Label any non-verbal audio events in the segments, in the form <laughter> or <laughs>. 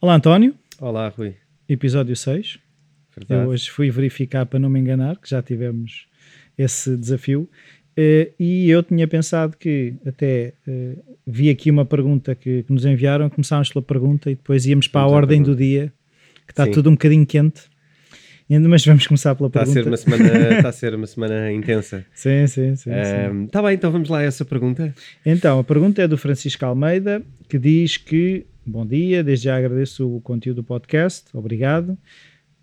Olá, António. Olá, Rui. Episódio 6. Verdade. Eu hoje fui verificar para não me enganar, que já tivemos esse desafio. Eh, e eu tinha pensado que até eh, vi aqui uma pergunta que, que nos enviaram, começámos pela pergunta e depois íamos para a ordem do dia, que está Sim. tudo um bocadinho quente. Mas vamos começar pela Está a pergunta. ser uma semana, <laughs> está a ser uma semana intensa. Sim, sim, sim. sim. Está bem, então vamos lá a essa pergunta. Então, a pergunta é do Francisco Almeida, que diz que, bom dia, desde já agradeço o conteúdo do podcast, obrigado.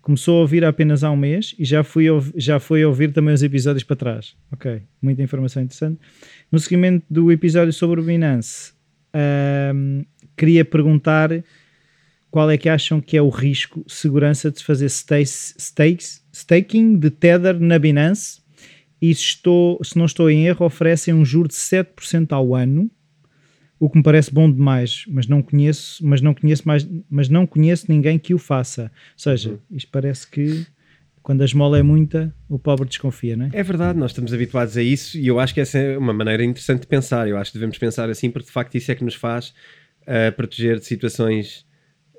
Começou a ouvir apenas há um mês e já, fui já foi ouvir também os episódios para trás. Ok, muita informação interessante. No seguimento do episódio sobre o Binance, ahm, queria perguntar qual é que acham que é o risco, segurança de fazer stakes, stakes, staking de Tether na Binance e se, estou, se não estou em erro, oferecem um juro de 7% ao ano, o que me parece bom demais, mas não conheço, mas não conheço mais, mas não conheço ninguém que o faça. Ou seja, Uhum. isto parece que quando a esmola é muita, o pobre desconfia, não é? É verdade, nós estamos habituados a isso e eu acho que essa é uma maneira interessante de pensar. Eu acho que devemos pensar assim porque de facto isso é que nos faz ah, proteger de situações.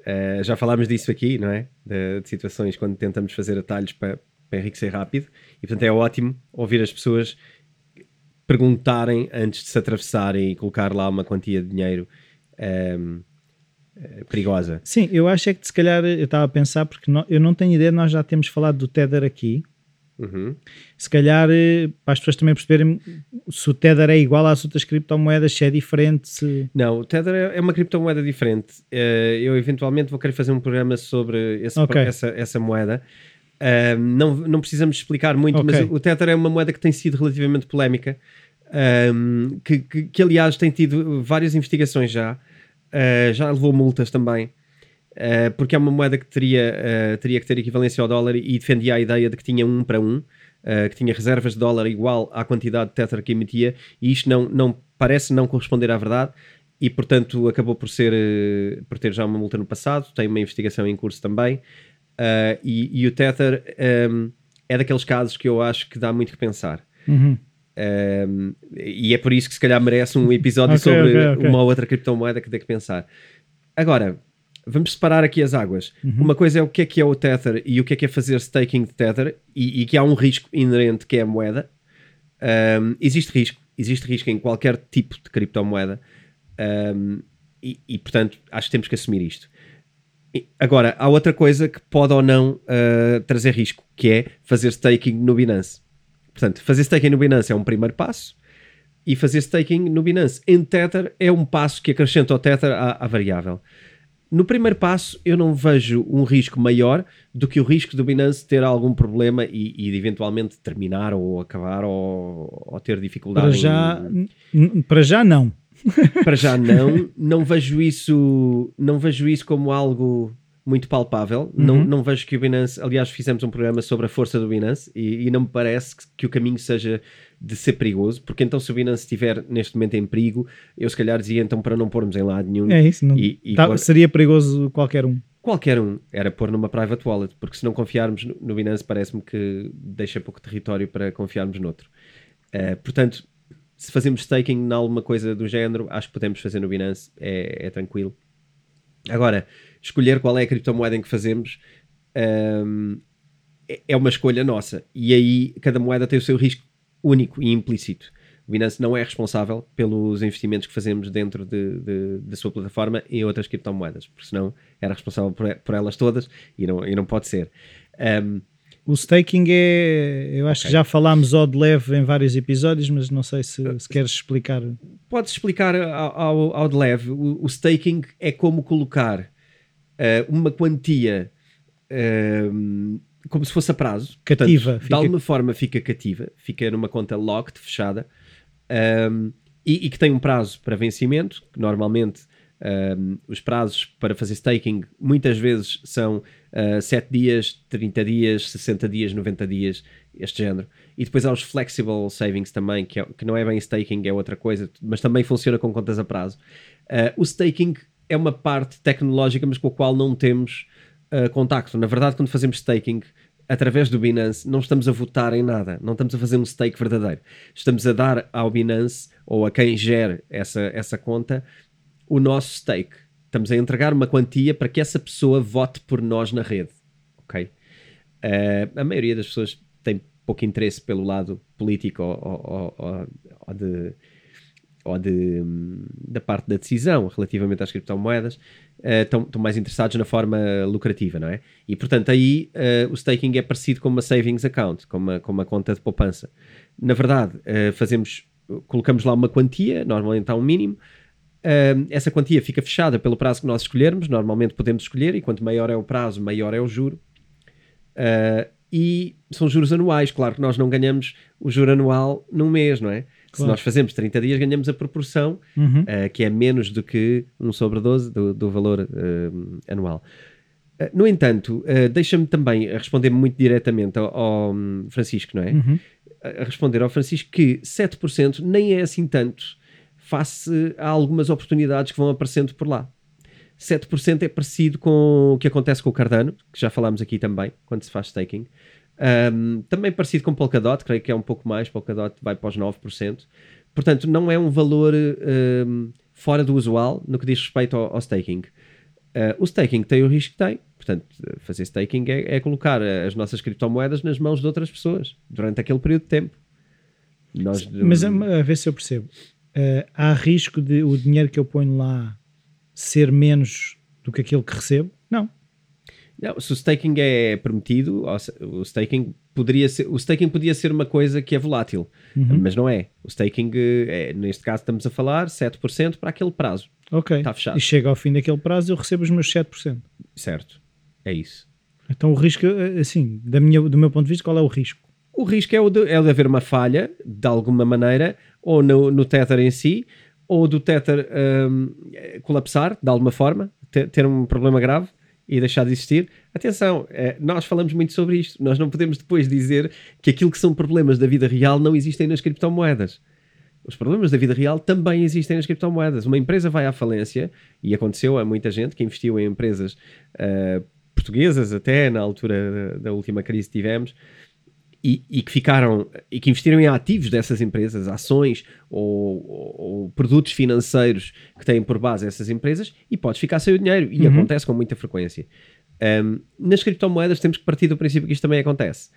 ah, já falámos disso aqui, não é? De, de situações quando tentamos fazer atalhos para, para enriquecer rápido e portanto é ótimo ouvir as pessoas perguntarem antes de se atravessarem e colocar lá uma quantia de dinheiro ahm, eh, perigosa. Sim, eu acho é que se calhar eu estava a pensar, porque nó- eu não tenho ideia, nós já temos falado do Tether aqui. Uhum. Se calhar, eh, para as pessoas também perceberem se o Tether é igual às outras criptomoedas, se é diferente, se... Não, o Tether é uma criptomoeda diferente. Eh, eu eventualmente vou querer fazer um programa sobre esse- Ok. essa, essa moeda. Ah, não, não precisamos explicar muito, Ok. mas o Tether é uma moeda que tem sido relativamente polémica, ahm, que, que, que, aliás tem tido várias investigações já, Ah, já levou multas também. Uh, porque é uma moeda que teria, uh, teria que ter equivalência ao dólar e defendia a ideia de que tinha um para um, uh, que tinha reservas de dólar igual à quantidade de Tether que emitia, e isto não, não parece não corresponder à verdade, e portanto acabou por, ser, uh, por ter já uma multa no passado, tem uma investigação em curso também, uh, e, e o Tether um, é daqueles casos que eu acho que dá muito que pensar. Uhum. Um, e é por isso que se calhar merece um episódio Ok, sobre ok, ok. uma outra criptomoeda que dê que pensar. Agora, vamos separar aqui as águas. Uhum. Uma coisa é o que é que é o Tether e o que é que é fazer staking de Tether e, e que há um risco inerente que é a moeda. Um, existe risco, existe risco em qualquer tipo de criptomoeda Um, e, e, portanto acho que temos que assumir isto. E, Agora, há outra coisa que pode ou não uh, trazer risco, que é fazer staking no Binance. Portanto, fazer staking no Binance é um primeiro passo e fazer staking no Binance em Tether é um passo que acrescenta ao Tether à, à variável. No primeiro passo, eu não vejo um risco maior do que o risco do Binance ter algum problema e, e eventualmente terminar ou acabar ou, ou ter dificuldade. Para em- já, n- para já não. para já não, <laughs> não vejo isso, não vejo isso como algo muito palpável. Não, Uhum. não vejo que o Binance, aliás, fizemos um programa sobre a força do Binance e, e não me parece que, que o caminho seja de ser perigoso, porque então se o Binance estiver neste momento em perigo, eu se calhar dizia então para não pormos em lado nenhum. É isso. Não, E- e tá- pôr- seria perigoso qualquer um. Qualquer um era pôr numa private wallet, porque se não confiarmos no, no Binance, parece-me que deixa pouco território para confiarmos noutro. Eh, portanto, se fazemos staking em alguma coisa do género, acho que podemos fazer no Binance, é, é tranquilo. Agora, escolher qual é a criptomoeda em que fazemos ehm, é- é uma escolha nossa. E aí cada moeda tem o seu risco único e implícito. O Binance não é responsável pelos investimentos que fazemos dentro de- de- da sua plataforma em outras criptomoedas, porque senão era responsável por, por elas todas e não, e não pode ser. Ehm, O staking é. Eu acho Ok. que já falámos ao de leve em vários episódios, mas não sei se, se queres explicar. Podes explicar ao, ao, ao de leve, o, o staking é como colocar eh, uma quantia ehm, como se fosse a prazo. Cativa, Portanto, fica- De alguma forma fica cativa, fica numa conta locked, fechada, ehm, e, e que tem um prazo para vencimento, que normalmente Um, os prazos para fazer staking muitas vezes são uh, 7 dias, 30 dias, 60 dias, 90 dias, este género. E depois há os flexible savings também, que, é, que não é bem staking, é outra coisa, mas também funciona com contas a prazo. Uh, o staking é uma parte tecnológica, mas com a qual não temos uh, contacto. Na verdade, quando fazemos staking, através do Binance, não estamos a votar em nada, não estamos a fazer um stake verdadeiro. Estamos a dar ao Binance ou a quem gere essa, essa conta o nosso stake. Estamos a entregar uma quantia para que essa pessoa vote por nós na rede. Ok? Uh, a maioria das pessoas tem pouco interesse pelo lado político ou, ou, ou, ou de ou de, da parte da decisão relativamente às criptomoedas, estão, estão, mais interessados na forma lucrativa, não é? E portanto aí uh, o staking é parecido com uma savings account, com uma, com uma conta de poupança. Na verdade, uh, fazemos, colocamos lá uma quantia, normalmente há um mínimo, essa quantia fica fechada pelo prazo que nós escolhermos, normalmente podemos escolher, e quanto maior é o prazo, maior é o juro. e são juros anuais, claro que nós não ganhamos o juro anual num mês, não é? Claro. Se nós fazemos 30 dias, ganhamos a proporção, uhum. uh, que é menos do que 1 sobre 12 do, do valor uh, anual. Uh, no entanto, deixa-me também responder muito diretamente ao, ao hum, Francisco, não é? Uhum. A responder ao Francisco que 7% nem é assim tanto face a algumas oportunidades que vão aparecendo por lá. 7% é parecido com o que acontece com o Cardano, que já falámos aqui também, quando se faz staking. Um, também parecido com Polkadot, creio que é um pouco mais, Polkadot vai para os 9%. Portanto, não é um valor um, fora do usual no que diz respeito ao, ao staking. Uh, o staking tem o risco que tem, portanto, fazer staking é, é, colocar as nossas criptomoedas nas mãos de outras pessoas durante aquele período de tempo. Nós, Mas a, a ver se eu percebo. Uh, há risco de o dinheiro que eu ponho lá ser menos do que aquilo que recebo? Não. Não, se o staking é permitido, o staking poderia ser, o staking podia ser uma coisa que é volátil, uhum. mas não é. O staking, é, neste caso, estamos a falar 7% para aquele prazo. Ok. Está fechado. E chega ao fim daquele prazo eu recebo os meus 7%. Certo. É isso. Então o risco, assim, da minha, do meu ponto de vista, qual é o risco? O risco é o de, é o de haver uma falha, de alguma maneira, ou no, no Tether em si, ou do Tether um, colapsar, de alguma forma, ter, ter um problema grave e deixar de existir. Atenção, é, nós falamos muito sobre isto. Nós não podemos depois dizer que aquilo que são problemas da vida real não existem nas criptomoedas. Os problemas da vida real também existem nas criptomoedas. Uma empresa vai à falência, e aconteceu a muita gente que investiu em empresas uh, portuguesas, até na altura da, da última crise que tivemos, e, e, que ficaram e que investiram em ativos dessas empresas, ações ou, ou, ou, produtos financeiros que têm por base essas empresas e podes ficar sem o dinheiro e uhum. acontece com muita frequência. Um, nas criptomoedas temos que partir do princípio que isto também acontece.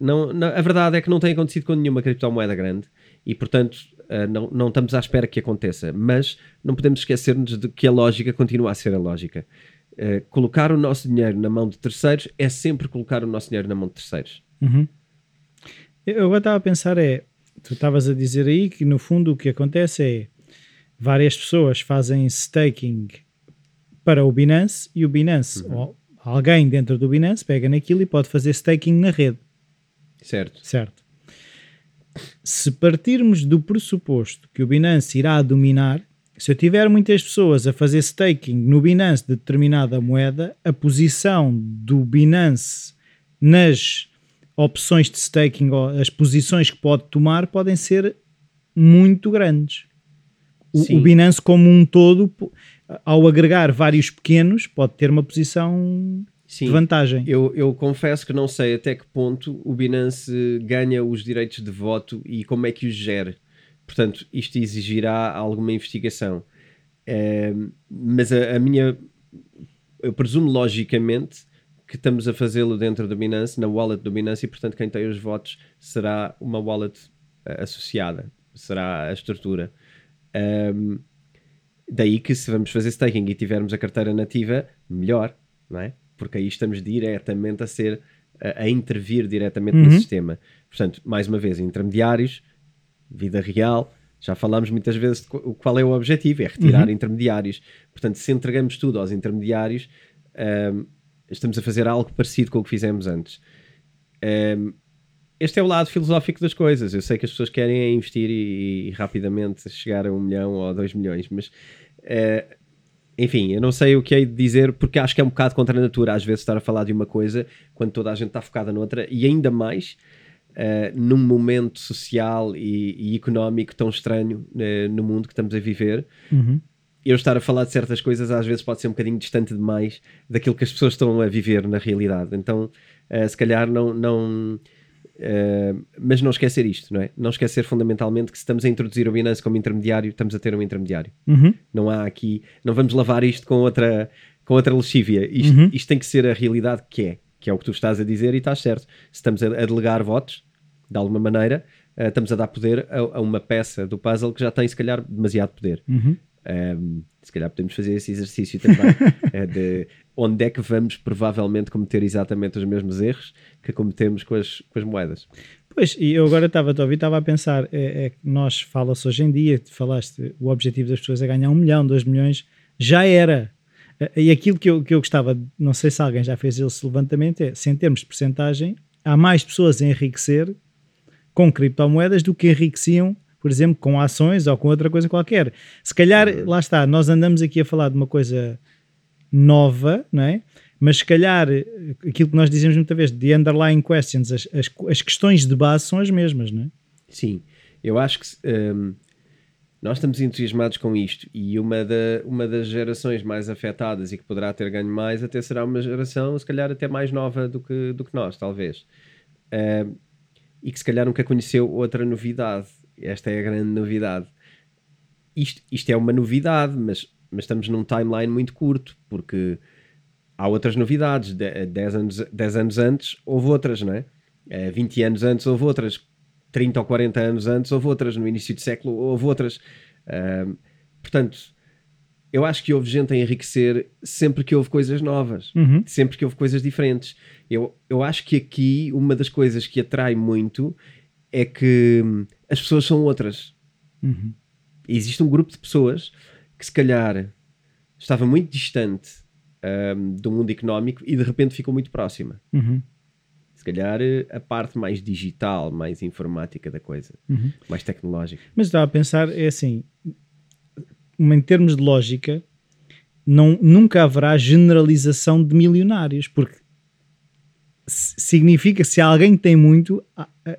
Não, não, a verdade é que não tem acontecido com nenhuma criptomoeda grande e, portanto, uh, não, não estamos à espera que aconteça. Mas não podemos esquecer-nos de que a lógica continua a ser a lógica. Uh, colocar o nosso dinheiro na mão de terceiros é sempre colocar o nosso dinheiro na mão de terceiros. Uhum. Eu agora estava a pensar é, tu estavas a dizer aí que no fundo o que acontece é várias pessoas fazem staking para o Binance e o Binance, uhum. ou alguém dentro do Binance pega naquilo e pode fazer staking na rede. Certo. Certo. Se partirmos do pressuposto que o Binance irá dominar, se eu tiver muitas pessoas a fazer staking no Binance de determinada moeda, a posição do Binance nas opções de staking, as posições que pode tomar podem ser muito grandes. O, o, Binance, como um todo, ao agregar vários pequenos, pode ter uma posição Sim. de vantagem. Eu, eu confesso que não sei até que ponto o Binance ganha os direitos de voto e como é que os gera. Portanto, isto exigirá alguma investigação. É, mas a, a minha. Eu presumo logicamente que estamos a fazê-lo dentro do Binance, na wallet do Binance, e portanto quem tem os votos será uma wallet uh, associada, será a estrutura. Um, daí que se vamos fazer staking e tivermos a carteira nativa, melhor, não é? Porque aí estamos diretamente a ser, a, a intervir diretamente uhum. no sistema. Portanto, mais uma vez, intermediários, vida real, já falámos muitas vezes de qual é o objetivo, é retirar uhum. intermediários. Portanto, se entregamos tudo aos intermediários, um, estamos a fazer algo parecido com o que fizemos antes. Um, ehm, este é o lado filosófico das coisas. Eu sei que as pessoas querem investir e, e rapidamente chegar a um milhão ou dois milhões, mas uh, enfim, eu não sei o que hei de dizer porque acho que é um bocado contra a natura às vezes estar a falar de uma coisa quando toda a gente está focada noutra e ainda mais uh, num momento social e, e económico tão estranho uh, no mundo que estamos a viver. Uhum. Eu estar a falar de certas coisas às vezes pode ser um bocadinho distante demais daquilo que as pessoas estão a viver na realidade. Então, uh, se calhar não, não Uh, mas não esquecer isto, não é? Não esquecer fundamentalmente que se estamos a introduzir o Binance como intermediário, estamos a ter um intermediário. Uhum. Não há aqui, não vamos lavar isto com outra, com outra lexívia. Isto, Uhum. isto tem que ser a realidade que é, que é o que tu estás a dizer e estás certo. Se estamos a, delegar votos, de alguma maneira, uh, estamos a dar poder a, a uma peça do puzzle que já tem, se calhar, demasiado poder. Uhum. Um, se calhar podemos fazer esse exercício também eh, <laughs> de onde é que vamos provavelmente cometer exatamente os mesmos erros que cometemos com as, com as moedas. Pois, e eu agora estava a ouvir, estava a pensar, é, é que nós fala-se hoje em dia, falaste, o objetivo das pessoas é ganhar um milhão, dois milhões, já era. E aquilo que eu, que eu gostava, não sei se alguém já fez esse levantamento, é se em termos de percentagem, há mais pessoas a enriquecer com criptomoedas do que enriqueciam, por exemplo, com ações ou com outra coisa qualquer. Se calhar, lá está, nós andamos aqui a falar de uma coisa nova, não é? Mas se calhar aquilo que nós dizemos muitas vezes, de underlying questions, as, as, as questões de base são as mesmas, não é? Sim, eu acho que hum, nós estamos entusiasmados com isto e uma, da, uma das gerações mais afetadas e que poderá ter ganho mais até será uma geração, se calhar, até mais nova do que, do que nós, talvez. Hum, e que se calhar nunca conheceu outra novidade. Esta é a grande novidade. Isto, isto é uma novidade, mas, mas estamos num timeline muito curto, porque há outras novidades. 10 anos, 10 anos antes houve outras, não é? Eh, 20 anos antes houve outras. 30 ou 40 anos antes houve outras. No início do século houve outras. Ahm, portanto, eu acho que houve gente a enriquecer sempre que houve coisas novas Uhum. sempre que houve coisas diferentes. Eu, eu acho que aqui uma das coisas que atrai muito é que hum, as pessoas são outras. Uhum. Existe um grupo de pessoas que se calhar estava muito distante hum, do mundo económico e de repente ficou muito próxima. Uhum. Se calhar a parte mais digital, mais informática da coisa, Uhum. mais tecnológica. Mas estava a pensar, é assim, em termos de lógica, não, nunca haverá generalização de milionários, porque significa que se alguém tem muito,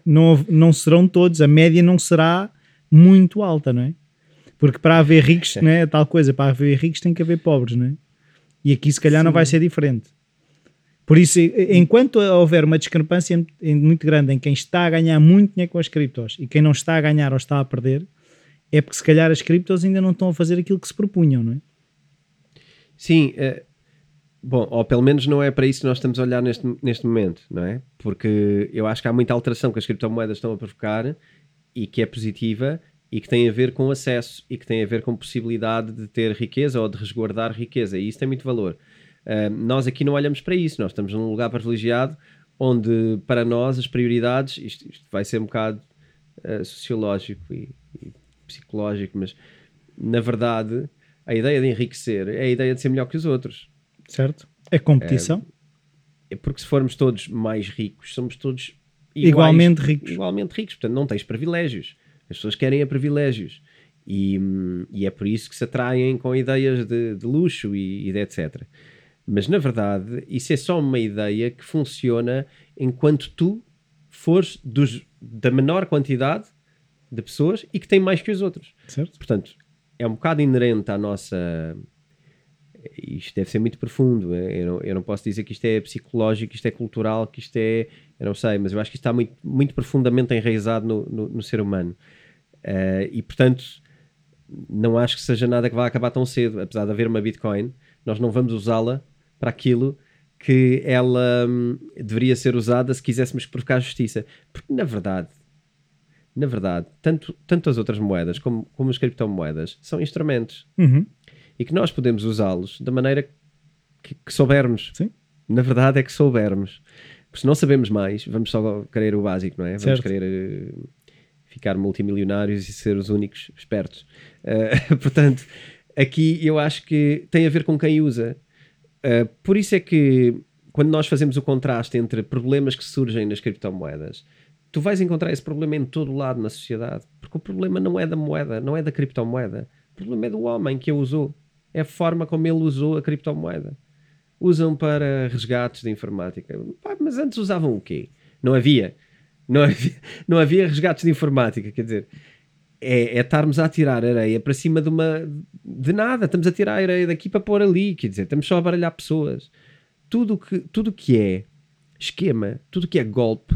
não, não serão todos, a média não será muito alta, não é? Porque para haver ricos, não é? Tal coisa, para haver ricos tem que haver pobres, não é? E aqui se calhar não vai ser diferente. Por isso, enquanto houver uma discrepância muito grande em quem está a ganhar muito dinheiro com as criptos e quem não está a ganhar ou está a perder, é porque se calhar as criptos ainda não estão a fazer aquilo que se propunham, não é? Sim, eh, bom, ou pelo menos não é para isso que nós estamos a olhar neste, neste momento, não é? Porque eu acho que há muita alteração que as criptomoedas estão a provocar e que é positiva e que tem a ver com acesso e que tem a ver com possibilidade de ter riqueza ou de resguardar riqueza, e isso tem muito valor. Eh, nós aqui não olhamos para isso, nós estamos num lugar privilegiado onde para nós as prioridades, isto, isto vai ser um bocado eh, sociológico e, e psicológico, mas na verdade a ideia de enriquecer é a ideia de ser melhor que os outros. Certo? É competição. É porque se formos todos mais ricos, somos todos iguais, Igualmente ricos. Igualmente ricos, portanto não tens privilégios. As pessoas querem a privilégios. E, e é por isso que se atraem com ideias de, de luxo e, e de etc. Mas na verdade, isso é só uma ideia que funciona enquanto tu fores dos, da menor quantidade de pessoas e que tem mais que os outros. certo? Portanto, é um bocado inerente à nossa. Isto deve ser muito profundo. Eu não, eu não posso dizer que isto é psicológico, que isto é cultural, que isto é. Eu não sei, mas eu acho que isto está muito, muito profundamente enraizado no, no, no ser humano. Eh, e portanto, não acho que seja nada que vá acabar tão cedo. Apesar de haver uma Bitcoin, nós não vamos usá-la para aquilo que ela hum, deveria ser usada se quiséssemos provocar justiça. Porque na verdade, na verdade, tanto, tanto as outras moedas como, como as criptomoedas são instrumentos Uhum. E que nós podemos usá-los da maneira que, que soubermos. Sim. Na verdade é que soubermos. Porque se não sabemos mais, vamos só querer o básico, não é? Vamos Certo. querer eh, ficar multimilionários e ser os únicos espertos. Eh, <laughs> portanto, aqui eu acho que tem a ver com quem usa. Uh, por isso é que quando nós fazemos o contraste entre problemas que surgem nas criptomoedas, tu vais encontrar esse problema em todo lado na sociedade, porque o problema não é da moeda, não é da criptomoeda, o problema é do homem que a usou, É a forma como ele usou a criptomoeda. Usam para resgates de informática. Mas antes usavam o quê? Não havia. Não havia, <laughs> não havia resgates de informática. Quer dizer, é, é estarmos a tirar areia para cima de uma. de nada. Estamos a tirar areia daqui para pôr ali. Quer dizer, estamos só a baralhar pessoas. Tudo que, tudo que é esquema, tudo que é golpe,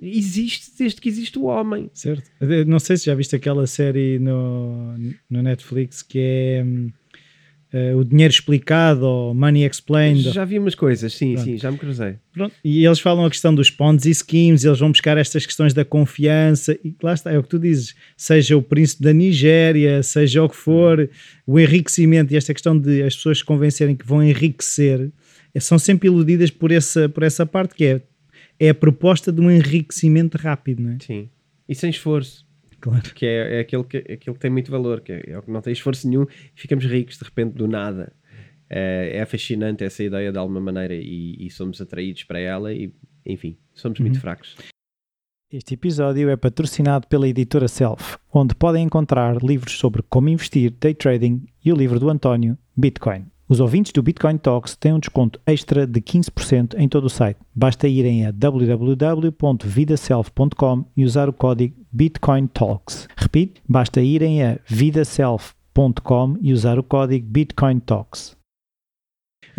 existe desde que existe o homem. Certo. Não sei se já viste aquela série no, no Netflix que é eh, O Dinheiro Explicado ou Money Explained. Já vi umas coisas, sim, Pronto. sim, já me cruzei. Pronto, E eles falam a questão dos Ponzi schemes, eles vão buscar estas questões da confiança, e lá está, é o que tu dizes, seja o príncipe da Nigéria, seja o que for, o enriquecimento e esta questão de as pessoas se convencerem que vão enriquecer, eh, são sempre iludidas por essa, por essa parte que é, é a proposta de um enriquecimento rápido, não é? Sim. E sem esforço. Claro. que é, é aquele que, é aquele que tem muito valor, que é, é o que não tem esforço nenhum e ficamos ricos de repente do nada. É, é fascinante essa ideia de alguma maneira e, e somos atraídos para ela e, enfim, somos muito fracos. Este episódio é patrocinado pela editora Self, onde podem encontrar livros sobre como investir, day trading e o livro do António, Bitcoin. Os ouvintes do Bitcoin Talks têm um desconto extra de 15% em todo o site. Basta irem a www.vidaself.com e usar o código Bitcoin Talks. Repito, basta irem a vidaself.com e usar o código Bitcoin Talks.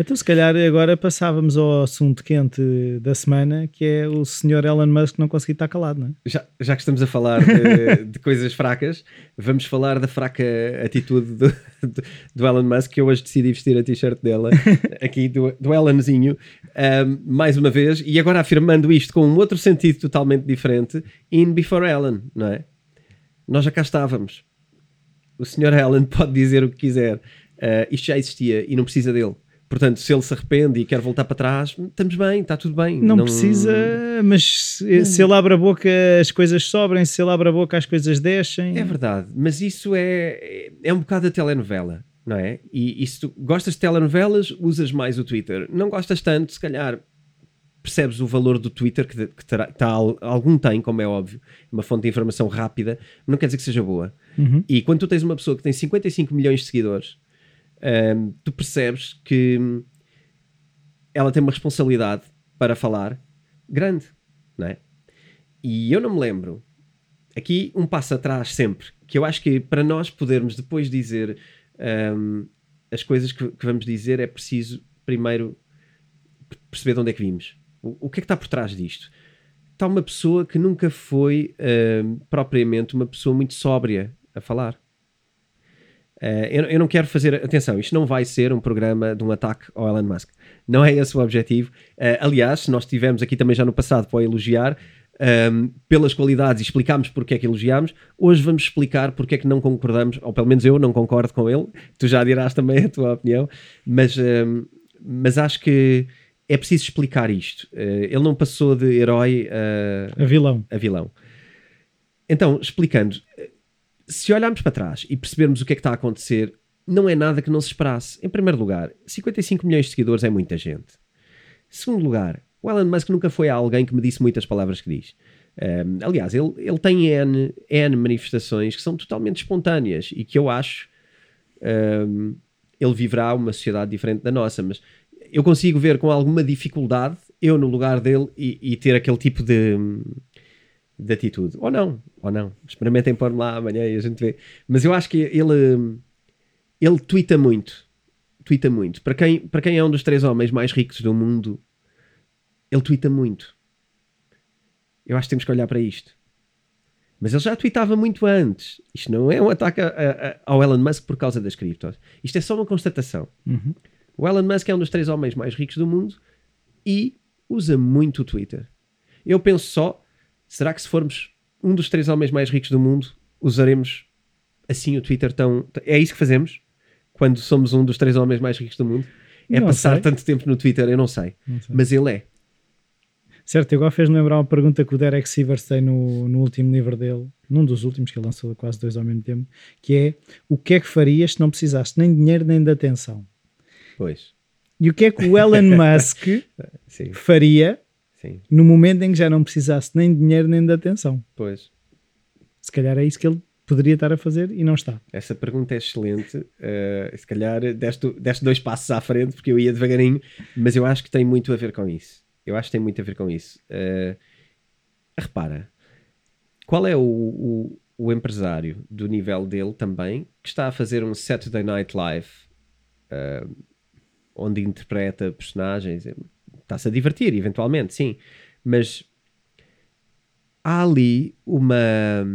Então, se calhar, agora passávamos ao assunto quente da semana, que é o senhor Elon Musk não conseguir estar calado, não é? Já, já que estamos a falar de, <laughs> de coisas fracas, vamos falar da fraca atitude do, do, do Elon Musk, que eu hoje decidi vestir a t-shirt dela, <laughs> aqui do, do Elonzinho, ahm, mais uma vez, e agora afirmando isto com um outro sentido totalmente diferente, in before Elon, não é? Nós já cá estávamos. O senhor Elon pode dizer o que quiser. Ah, isto já existia e não precisa dele. Portanto, se ele se arrepende e quer voltar para trás, estamos bem, está tudo bem. Não, precisa, mas se, se ele abre a boca as coisas sobrem, se ele abre a boca as coisas descem. É verdade, mas isso é, é um bocado a telenovela, não é? E, e se tu gostas de telenovelas, usas mais o Twitter. Não gostas tanto, se calhar percebes o valor do Twitter, que, que terá, tá, algum tem, como é óbvio, uma fonte de informação rápida, não quer dizer que seja boa. Uhum. E quando tu tens uma pessoa que tem 55 milhões de seguidores, hum, tu percebes que ela tem uma responsabilidade para falar grande, não é? E eu não me lembro, aqui um passo atrás sempre, que eu acho que para nós podermos depois dizer hum, as coisas que, que vamos dizer é preciso primeiro perceber de onde é que vimos. O, o que é que está por trás disto? Está uma pessoa que nunca foi propriamente uma pessoa muito sóbria a falar. Eh, eu, eu não quero fazer. Atenção, isto não vai ser um programa de um ataque ao Elon Musk. Não é esse o objetivo. Eh, aliás, se nós tivemos aqui também já no passado para elogiar, ehm, pelas qualidades e explicámos porque é que elogiámos, hoje vamos explicar porque é que não concordamos, ou pelo menos eu não concordo com ele. Tu já dirás também a tua opinião, mas, ehm, mas acho que é preciso explicar isto. Eh, ele não passou de herói a A vilão. a vilão. Então, explicando, se olharmos para trás e percebermos o que é que está a acontecer, não é nada que não se esperasse. Em primeiro lugar, 55 milhões de seguidores é muita gente. Em segundo lugar, o Elon Musk nunca foi alguém que me disse muitas palavras que diz. Um, aliás, ele, ele tem N, N manifestações que são totalmente espontâneas e que eu acho um, ele viverá uma sociedade diferente da nossa, mas eu consigo ver com alguma dificuldade eu no lugar dele e, e ter aquele tipo de, de atitude. Ou não, ou não. Experimentem pôr lá amanhã e a gente vê. Mas eu acho que ele, ele twitta muito. Twitta muito. Para quem, para quem é um dos três homens mais ricos do mundo, ele twitta muito. Eu acho que temos que olhar para isto. Mas ele já tweetava muito antes. Isto não é um ataque a- a- a- ao Elon Musk por causa das criptos. Isto é só uma constatação. Uhum. O Elon Musk é um dos três homens mais ricos do mundo e usa muito o Twitter. Eu penso só, será que se formos um dos três homens mais ricos do mundo, usaremos assim o Twitter tão... É isso que fazemos? Quando somos um dos três homens mais ricos do mundo? É Não passar sei. tanto tempo no Twitter? Eu não sei. Não sei. Mas ele é. Certo, igual fez-me lembrar uma pergunta que o Derek Sivers tem no, no último livro dele, num dos últimos que ele lançou quase dois ao mesmo tempo, que é o que é que farias se não precisasse nem de dinheiro nem de atenção? Pois. E o que é que o Elon <laughs> Musk faria sim. no momento em que já não precisasse nem de dinheiro nem de atenção? Pois. Se calhar é isso que ele poderia estar a fazer e não está? Essa pergunta é excelente. Uh, se calhar deste, deste dois passos à frente, porque eu ia devagarinho, mas eu acho que tem muito a ver com isso. Eu acho que tem muito a ver com isso. Uh, repara, qual é o, o, o, empresário do nível dele também que está a fazer um Saturday Night Live uh, onde interpreta personagens? Está-se a divertir, eventualmente, sim, mas há ali uma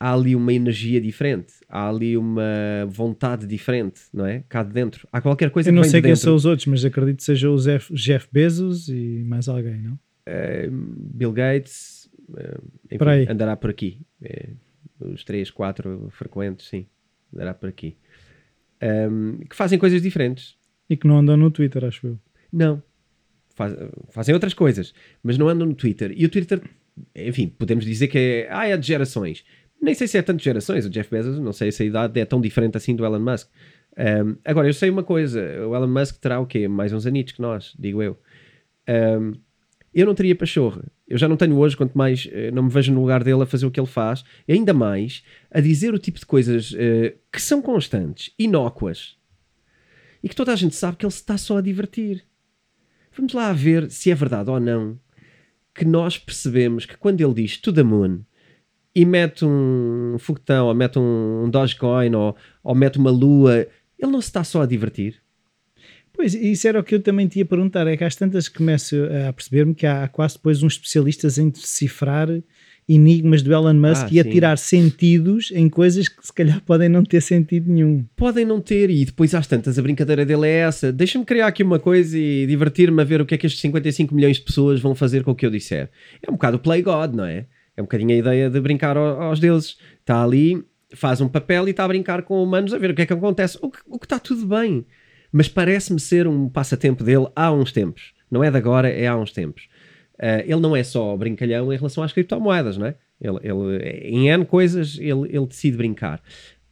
há ali uma energia diferente, há ali uma vontade diferente, não é? Cá de dentro. Há qualquer coisa Eu não sei de quem são os outros, mas acredito que seja o Jeff, Bezos e mais alguém, não? Uh, Bill Gates, uh, enfim, andará por aqui. É, os três, quatro frequentes, sim, andará por aqui. Um, que fazem coisas diferentes. E que não andam no Twitter, acho eu. Não. Faz- fazem outras coisas, mas não andam no Twitter. E o Twitter, enfim, podemos dizer que é, ah, é de gerações. Nem sei se é tanto de gerações. O Jeff Bezos, não sei se a idade é tão diferente assim do Elon Musk. Um, agora, eu sei uma coisa: o Elon Musk terá o quê? Mais uns anitos que nós, digo eu. Um, eu não teria pachorra. Eu já não tenho hoje, quanto mais eh, não me vejo no lugar dele a fazer o que ele faz, e ainda mais a dizer o tipo de coisas eh, que são constantes, inócuas, e que toda a gente sabe que ele se está só a divertir. Vamos lá ver se é verdade ou não que nós percebemos que quando ele diz to the moon e mete um foguetão, ou mete um Dogecoin, ou, ou mete uma lua, ele não se está só a divertir. Pois, isso era o que eu também te ia perguntar. É que às tantas começo a perceber-me que há quase depois uns especialistas em decifrar enigmas do Elon Musk Ah, e a tirar sentidos em coisas que se calhar podem não ter sentido nenhum. podem não ter, e depois às tantas a brincadeira dele é essa: deixa-me criar aqui uma coisa e divertir-me a ver o que é que estes 55 milhões de pessoas vão fazer com o que eu disser. É um bocado o Play God, não é? É um bocadinho a ideia de brincar ao- aos deuses. Está ali, faz um papel e está a brincar com humanos a ver o que é que acontece. O que, o que está tudo bem, mas parece-me ser um passatempo dele há uns tempos. Não é de agora, é há uns tempos. Uh, ele não é só brincalhão em relação às criptomoedas, não é? Ele, ele- em N coisas, ele, ele decide brincar.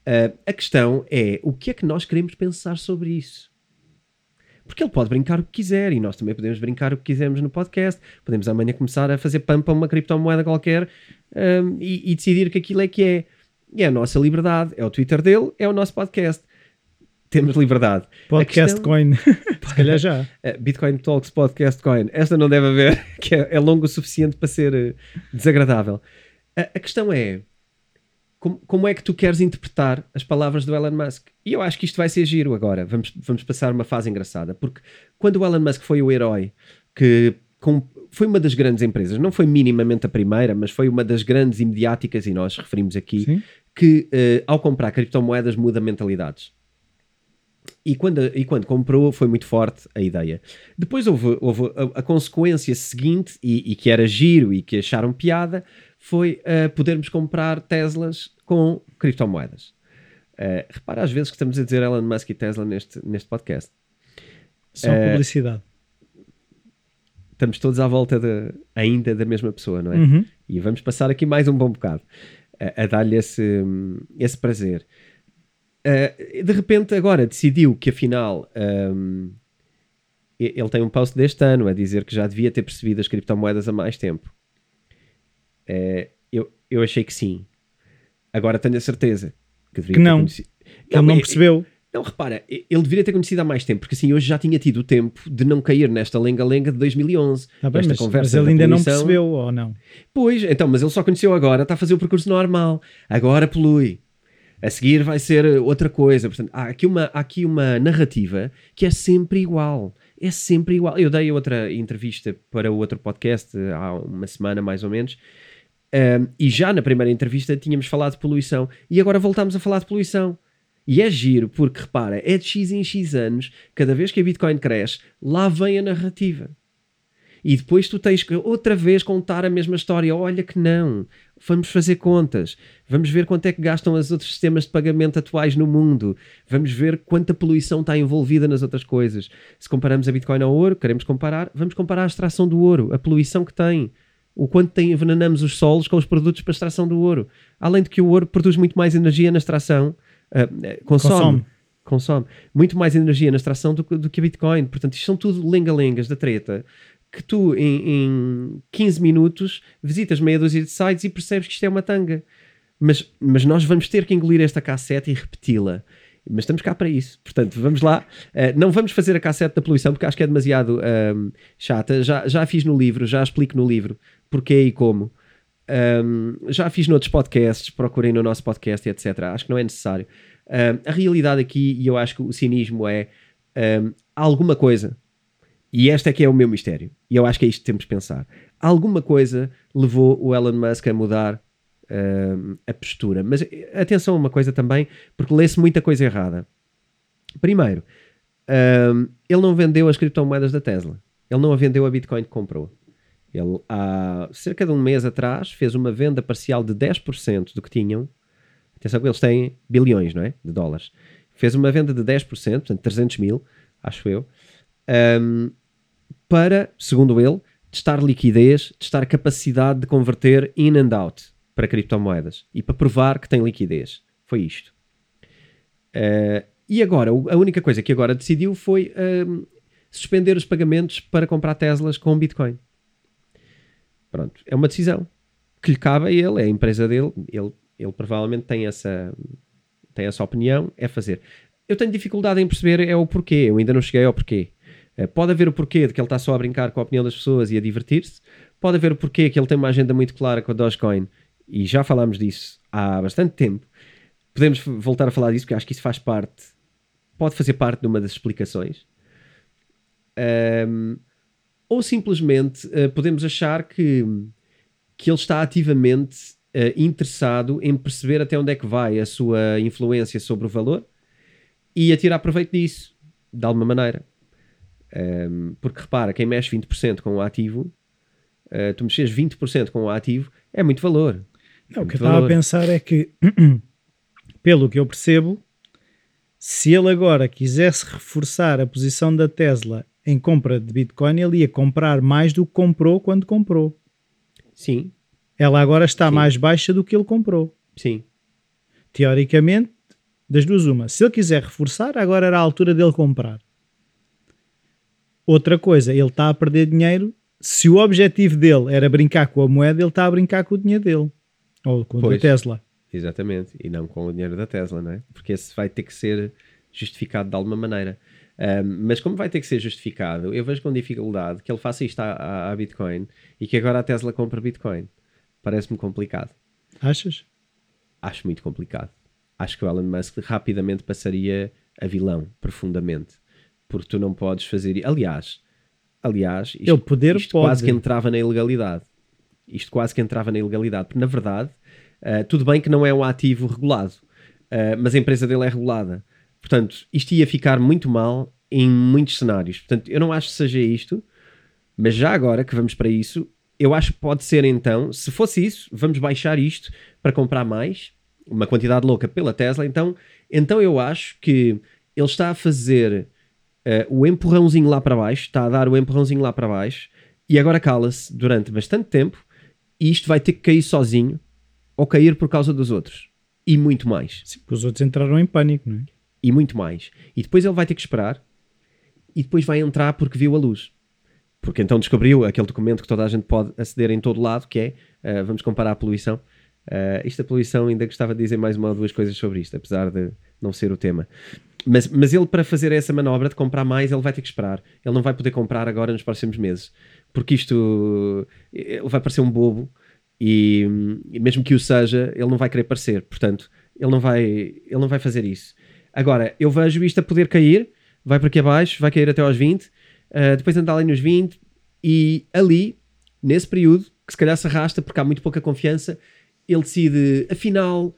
Uh, a questão é o que é que nós queremos pensar sobre isso? Porque ele pode brincar o que quiser e nós também podemos brincar o que quisermos no podcast. Podemos amanhã começar a fazer pampa uma criptomoeda qualquer um, e, e decidir que aquilo é que é. E é a nossa liberdade. É o Twitter dele, é o nosso podcast. Temos liberdade. Podcast questão- Coin. <laughs> se calhar já. Uh, Bitcoin Talks Podcast Coin. Esta não deve haver, <laughs> que é, é longo o suficiente para ser uh, desagradável. A, a questão é como, como é que tu queres interpretar as palavras do Elon Musk? E eu acho que isto vai ser giro agora. Vamos, vamos passar uma fase engraçada. Porque quando o Elon Musk foi o herói que com- foi uma das grandes empresas, não foi minimamente a primeira, mas foi uma das grandes e mediáticas, e nós referimos aqui, Sim. que uh, ao comprar criptomoedas muda mentalidades. E quando, e quando comprou foi muito forte a ideia. Depois houve, houve a, a consequência seguinte, e, e que era giro e que acharam piada, foi uh, podermos comprar Teslas com criptomoedas. Uh, repara às vezes que estamos a dizer Elon Musk e Tesla neste, neste podcast. Só Eh, publicidade. Estamos todos à volta de, ainda da mesma pessoa, não é? Uhum. E vamos passar aqui mais um bom bocado a, a dar-lhe esse, esse prazer. Uh, de repente, agora decidiu que afinal um, e- ele tem um post deste ano a dizer que já devia ter percebido as criptomoedas há mais tempo. Uh, eu, eu achei que sim. Agora tenho a certeza que Que não. conhecido. Ele não é- percebeu. não, repara, ele deveria ter conhecido há mais tempo, porque assim hoje já tinha tido o tempo de não cair nesta lenga-lenga de 2011. Tá bem, Esta mas, conversa mas ele da ainda não percebeu, ou não? Pois, então, mas ele só conheceu agora, está a fazer o percurso normal. Agora polui. A seguir vai ser outra coisa. Portanto, há aqui uma, há aqui uma narrativa que é sempre igual. É sempre igual. Eu dei outra entrevista para outro podcast eh, há uma semana, mais ou menos. Um, e já na primeira entrevista tínhamos falado de poluição. E agora voltamos a falar de poluição. E é giro, porque repara, é de X em X anos, cada vez que a Bitcoin cresce, lá vem a narrativa. E depois tu tens que outra vez contar a mesma história. Olha que não. Vamos fazer contas. Vamos ver quanto é que gastam os outros sistemas de pagamento atuais no mundo. Vamos ver quanta poluição está envolvida nas outras coisas. Se comparamos a Bitcoin ao ouro, queremos comparar, vamos comparar a extração do ouro, a poluição que tem. O quanto tem, envenenamos os solos com os produtos para a extração do ouro. Além de que o ouro produz muito mais energia na extração, eh, consome, Consome. consome muito mais energia na extração do, que- do que a Bitcoin. Portanto, isto são tudo lenga-lengas da treta que tu, em, em 15 minutos, visitas meia dúzia de sites e percebes que isto é uma tanga. mas, mas nós vamos ter que engolir esta cassete e repeti-la. Mas estamos cá para isso. Portanto, vamos lá. Uh, não vamos fazer a cassete da poluição porque acho que é demasiado um, chata. Já, já fiz no livro, já explico no livro porquê e como. Um, já a fiz noutros podcasts, procurei no nosso podcast etc. Acho que não é necessário. Um, a realidade aqui, e eu acho que o cinismo é alguma coisa, e este é que é o meu mistério, e eu acho que é isto que temos de pensar. Alguma coisa levou o Elon Musk a mudar uh, a postura. Mas atenção a uma coisa também, porque lê-se muita coisa errada. Primeiro, uh, ele não vendeu as criptomoedas da Tesla. Ele não a vendeu a Bitcoin que comprou. Ele, há cerca de um mês atrás, fez uma venda parcial de 10% do que tinham. Atenção que eles têm bilhões, não é? De dólares. Fez uma venda de 10%, portanto 300 mil, acho eu, um, para, segundo ele, testar liquidez, testar capacidade de converter in and out para criptomoedas e para provar que tem liquidez. Foi isto. Uh, e agora, a única coisa que agora decidiu foi uh, suspender os pagamentos para comprar Teslas com Bitcoin. Pronto, é uma decisão que lhe cabe a ele, é a empresa dele, ele, ele provavelmente tem essa, tem essa opinião, é fazer. Eu tenho dificuldade em perceber é o porquê, eu ainda não cheguei ao porquê. Uh, pode haver o porquê de que ele está só a brincar com a opinião das pessoas e a divertir-se, pode haver o porquê que ele tem uma agenda muito clara com a Dogecoin e já falámos disso há bastante tempo. Podemos voltar a falar disso, porque acho que isso faz parte, pode fazer parte de uma das explicações. Um, ou simplesmente uh, podemos achar que, que ele está ativamente uh, interessado em perceber até onde é que vai a sua influência sobre o valor e a tirar proveito disso, de alguma maneira. Um, porque repara, quem mexe 20% com o ativo, uh, tu mexes 20% com o ativo, é muito valor. Não, o que eu estava a pensar é que, <clears throat> pelo que eu percebo, se ele agora quisesse reforçar a posição da Tesla em compra de Bitcoin, ele ia comprar mais do que comprou quando comprou. Sim. Ela agora está Sim. mais baixa do que ele comprou. Sim. Teoricamente, das duas, uma. Se ele quiser reforçar, agora era a altura dele comprar. Outra coisa, ele está a perder dinheiro. Se o objetivo dele era brincar com a moeda, ele está a brincar com o dinheiro dele. Ou com pois, a Tesla. Exatamente, e não com o dinheiro da Tesla, não é? Porque esse vai ter que ser justificado de alguma maneira. Um, mas como vai ter que ser justificado, eu vejo com dificuldade que ele faça isto à, à Bitcoin e que agora a Tesla compre Bitcoin. Parece-me complicado. Achas? Acho muito complicado. Acho que o Elon Musk rapidamente passaria a vilão, profundamente. Porque tu não podes fazer. Aliás, aliás, isto, ele poder isto pode. quase que entrava na ilegalidade isto quase que entrava na ilegalidade, porque na verdade, uh, tudo bem que não é um ativo regulado, uh, mas a empresa dele é regulada. Portanto, isto ia ficar muito mal em muitos cenários. Portanto, eu não acho que seja isto, mas já agora que vamos para isso, eu acho que pode ser então, se fosse isso, vamos baixar isto para comprar mais, uma quantidade louca pela Tesla, então, então eu acho que ele está a fazer uh, o empurrãozinho lá para baixo, está a dar o empurrãozinho lá para baixo, e agora cala-se durante bastante tempo e isto vai ter que cair sozinho ou cair por causa dos outros. E muito mais. Sim, porque os outros entraram em pânico, não é? E muito mais. E depois ele vai ter que esperar e depois vai entrar porque viu a luz. Porque então descobriu aquele documento que toda a gente pode aceder em todo lado, que é, uh, vamos comparar a poluição. Uh, isto da poluição, ainda gostava de dizer mais uma ou duas coisas sobre isto, apesar de não ser o tema. Mas, mas ele, para fazer essa manobra de comprar mais, ele vai ter que esperar. Ele não vai poder comprar agora nos próximos meses porque isto ele vai parecer um bobo e, e, mesmo que o seja, ele não vai querer parecer, portanto, ele não vai, ele não vai fazer isso. Agora, eu vejo isto a poder cair, vai para aqui abaixo, vai cair até aos 20, uh, eh, depois andar ali nos 20 e ali, nesse período, que se calhar se arrasta porque há muito pouca confiança, ele decide, afinal,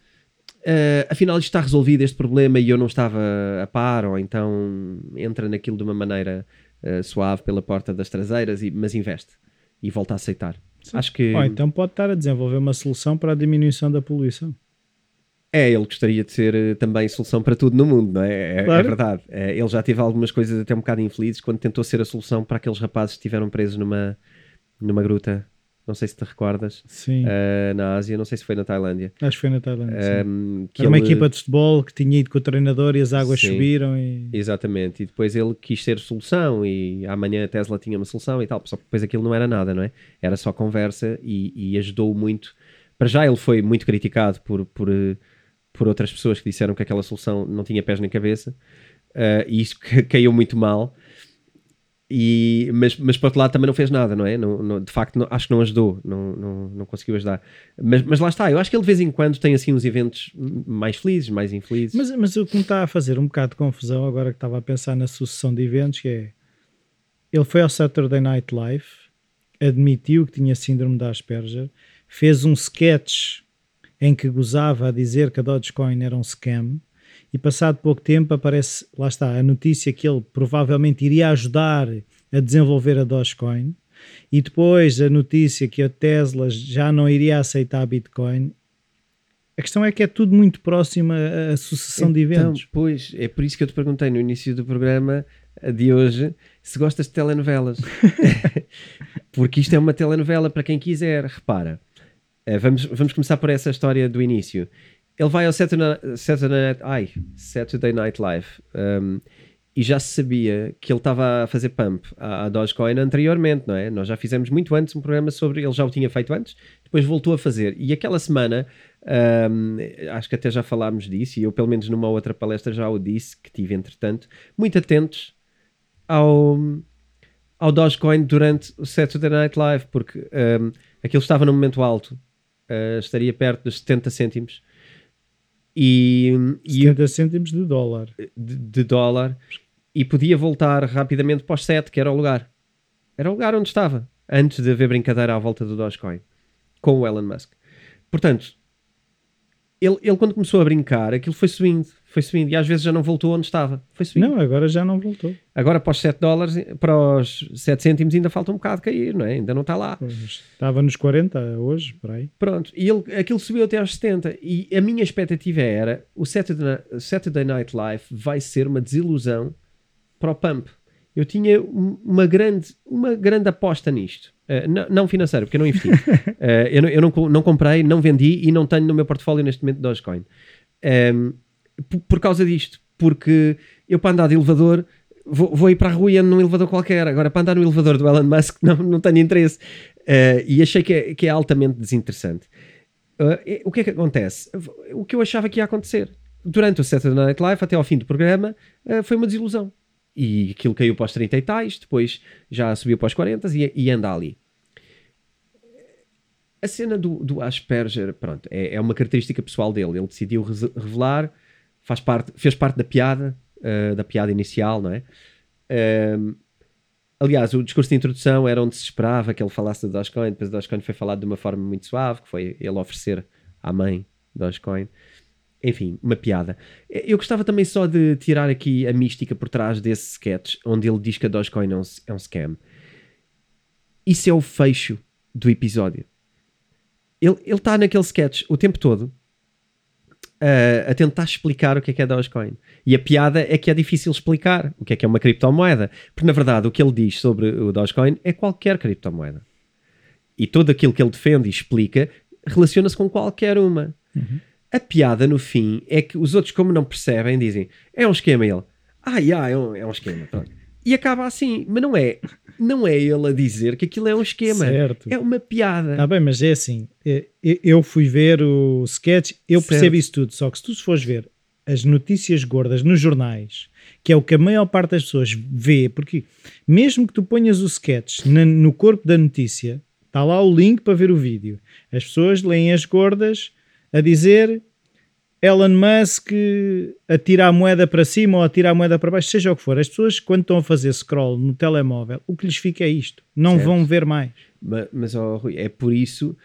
uh, afinal isto está resolvido este problema e eu não estava a par, ou então entra naquilo de uma maneira uh, suave pela porta das traseiras, e, mas investe e volta a aceitar. Sim. Acho que. Então pode estar a desenvolver uma solução para a diminuição da poluição. É, ele gostaria de ser uh, também solução para tudo no mundo, não é? É, é claro. é verdade. É, ele já teve algumas coisas até um bocado infelizes quando tentou ser a solução para aqueles rapazes que estiveram presos numa, numa gruta não sei se te recordas, uh, na Ásia, não sei se foi na Tailândia. Acho que foi na Tailândia. Um, Era uma ele... equipa de futebol que tinha ido com o treinador e as águas sim, subiram. E... Exatamente, e depois ele quis ser solução e amanhã a Tesla tinha uma solução e tal, só que depois aquilo não era nada, não é? Era só conversa e, e ajudou muito para já ele foi muito criticado por, por, eh, por outras pessoas que disseram que aquela solução não tinha pés nem cabeça, uh, e isso <laughs> caiu muito mal. E, mas, mas por outro lado também não fez nada, não é? Não, não, de facto, não, acho que não ajudou, não, não, não conseguiu ajudar. Mas, mas lá está, eu acho que ele de vez em quando tem assim uns eventos mais felizes, mais infelizes. Mas, mas o que me está a fazer um bocado de confusão agora que estava a pensar na sucessão de eventos, que é ele foi ao Saturday Night Live, admitiu que tinha síndrome de Asperger, fez um sketch em que gozava a dizer que a Dogecoin era um scam e passado pouco tempo aparece, lá está, a notícia que ele provavelmente iria ajudar a desenvolver a Dogecoin e depois a notícia que a Tesla já não iria aceitar a Bitcoin. A questão é que é tudo muito próximo à sucessão então, de eventos. Pois, é por isso que eu te perguntei no início do programa de hoje se gostas de telenovelas. <laughs> Porque isto é uma telenovela para quem quiser. Repara, eh, vamos, vamos começar por essa história do início ele vai ao Saturday, Saturday, ai, Saturday Night Live um, e já se sabia que ele estava a fazer pump à, à Dogecoin anteriormente, não é? Nós já fizemos muito antes um programa sobre, ele já o tinha feito antes, depois voltou a fazer. E aquela semana, um, acho que até já falámos disso, e eu pelo menos numa outra palestra já o disse, que tive entretanto, muito atentos ao, ao Dogecoin durante o Saturday Night Live, porque um, aquilo estava num momento alto, uh, estaria perto dos 70 cêntimos, e, 70 e, cêntimos de dólar. De, de, dólar. E podia voltar rapidamente para os 7, que era o lugar. Era o lugar onde estava, antes de haver brincadeira à volta do Dogecoin, com o Elon Musk. Portanto, ele, ele quando começou a brincar, aquilo foi subindo, foi subindo, e às vezes já não voltou onde estava. Foi subindo. Não, agora já não voltou. Agora para os 7 dólares, para os 7 cêntimos ainda falta um bocado cair, não é? Ainda não está lá. estava nos 40 hoje, por aí. Pronto, e ele, aquilo subiu até aos 70, e a minha expectativa era, o Saturday, Saturday Night Live vai ser uma desilusão para o Pump. Eu tinha uma grande, uma grande aposta nisto. Uh, não, não financeiro, porque eu não investi. uh, <laughs> eu, não, eu não, não, comprei, não vendi e não tenho no meu portfólio neste momento Dogecoin. Um, ehm, por, causa disto, porque eu para andar de elevador vou, vou ir para a rua e ando num elevador qualquer. Agora, para andar no elevador do Elon Musk, <laughs> não, não tenho interesse. Uh, e achei que é, que é altamente desinteressante. o que é que acontece? O que eu achava que ia acontecer durante o Saturday Night Live, até ao fim do programa, foi uma desilusão e aquilo caiu para os 30 e tais, depois já subiu para os 40 e, e anda ali. A cena do, do Asperger, pronto, é, é uma característica pessoal dele. Ele decidiu revelar, faz parte, fez parte da piada, uh, da piada inicial, não é? Uh, aliás, o discurso de introdução era onde se esperava que ele falasse da Dogecoin, depois a Dogecoin foi falado de uma forma muito suave, que foi ele oferecer à mãe Dogecoin enfim, uma piada. Eu gostava também só de tirar aqui a mística por trás desse sketch, onde ele diz que a Dogecoin é um, é um scam. Isso é o fecho do episódio. Ele está naquele sketch o tempo todo uh, a tentar explicar o que é que é Dogecoin. E a piada é que é difícil explicar o que é que é uma criptomoeda. Porque, na verdade, o que ele diz sobre o Dogecoin é qualquer criptomoeda. E tudo aquilo que ele defende e explica relaciona-se com qualquer uma. Uhum. A piada no fim é que os outros, como não percebem, dizem é um esquema. ele, ah, yeah, é, um, é um esquema. Pronto. E acaba assim, mas não é. Não é ele a dizer que aquilo é um esquema. Certo. É uma piada. Está bem, mas é assim. É, eu fui ver o sketch, eu certo. percebo isso tudo. Só que se tu fores ver as notícias gordas nos jornais, que é o que a maior parte das pessoas vê, porque mesmo que tu ponhas o sketch na, no corpo da notícia, está lá o link para ver o vídeo. As pessoas leem as gordas a dizer Elon Musk atira a moeda para cima ou atira a moeda para baixo, seja o que for. As pessoas, quando estão a fazer scroll no telemóvel, o que lhes fica é isto. Não certo. vão ver mais. Mas, mas oh, Rui, é por isso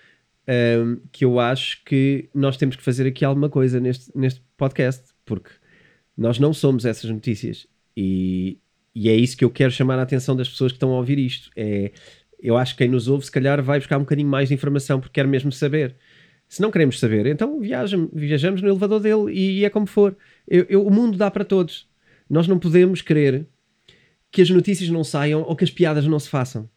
um, que eu acho que nós temos que fazer aqui alguma coisa neste, neste podcast, porque nós não somos essas notícias. E, e é isso que eu quero chamar a atenção das pessoas que estão a ouvir isto. É, eu acho que quem nos ouve, se calhar, vai buscar um bocadinho mais de informação porque quer mesmo saber. Se não queremos saber, então viajamos, no elevador dele e, e é como for. Eu, eu, o mundo dá para todos. Nós não podemos querer que as notícias não saiam ou que as piadas não se façam.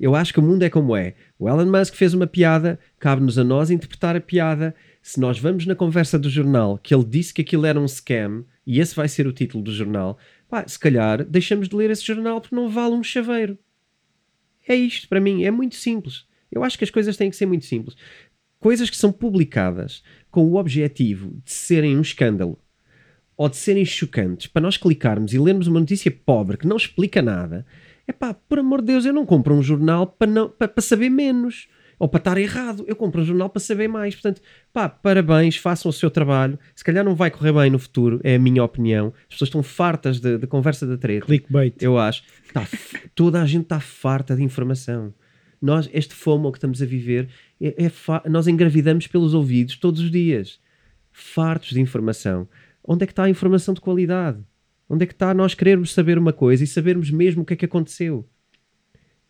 Eu acho que o mundo é como é. O Elon Musk fez uma piada, cabe-nos a nós interpretar a piada. Se nós vamos na conversa do jornal que ele disse que aquilo era um scam e esse vai ser o título do jornal, pá, se calhar deixamos de ler esse jornal porque não vale um chaveiro. É isto para mim, é muito simples. Eu acho que as coisas têm que ser muito simples coisas que são publicadas com o objetivo de serem um escândalo ou de serem chocantes para nós clicarmos e lermos uma notícia pobre que não explica nada, é pá, por amor de Deus, eu não compro um jornal para, não, para, para saber menos ou para estar errado. Eu compro um jornal para saber mais. Portanto, pá, parabéns, façam o seu trabalho. Se calhar não vai correr bem no futuro, é a minha opinião. As pessoas estão fartas de, de conversa da treta. Clickbait. Eu acho. Tá, toda a gente está farta de informação. Nós, este FOMO que estamos a viver, é, é nós engravidamos pelos ouvidos todos os dias. Fartos de informação. Onde é que está a informação de qualidade? Onde é que está nós querermos saber uma coisa e sabermos mesmo o que é que aconteceu?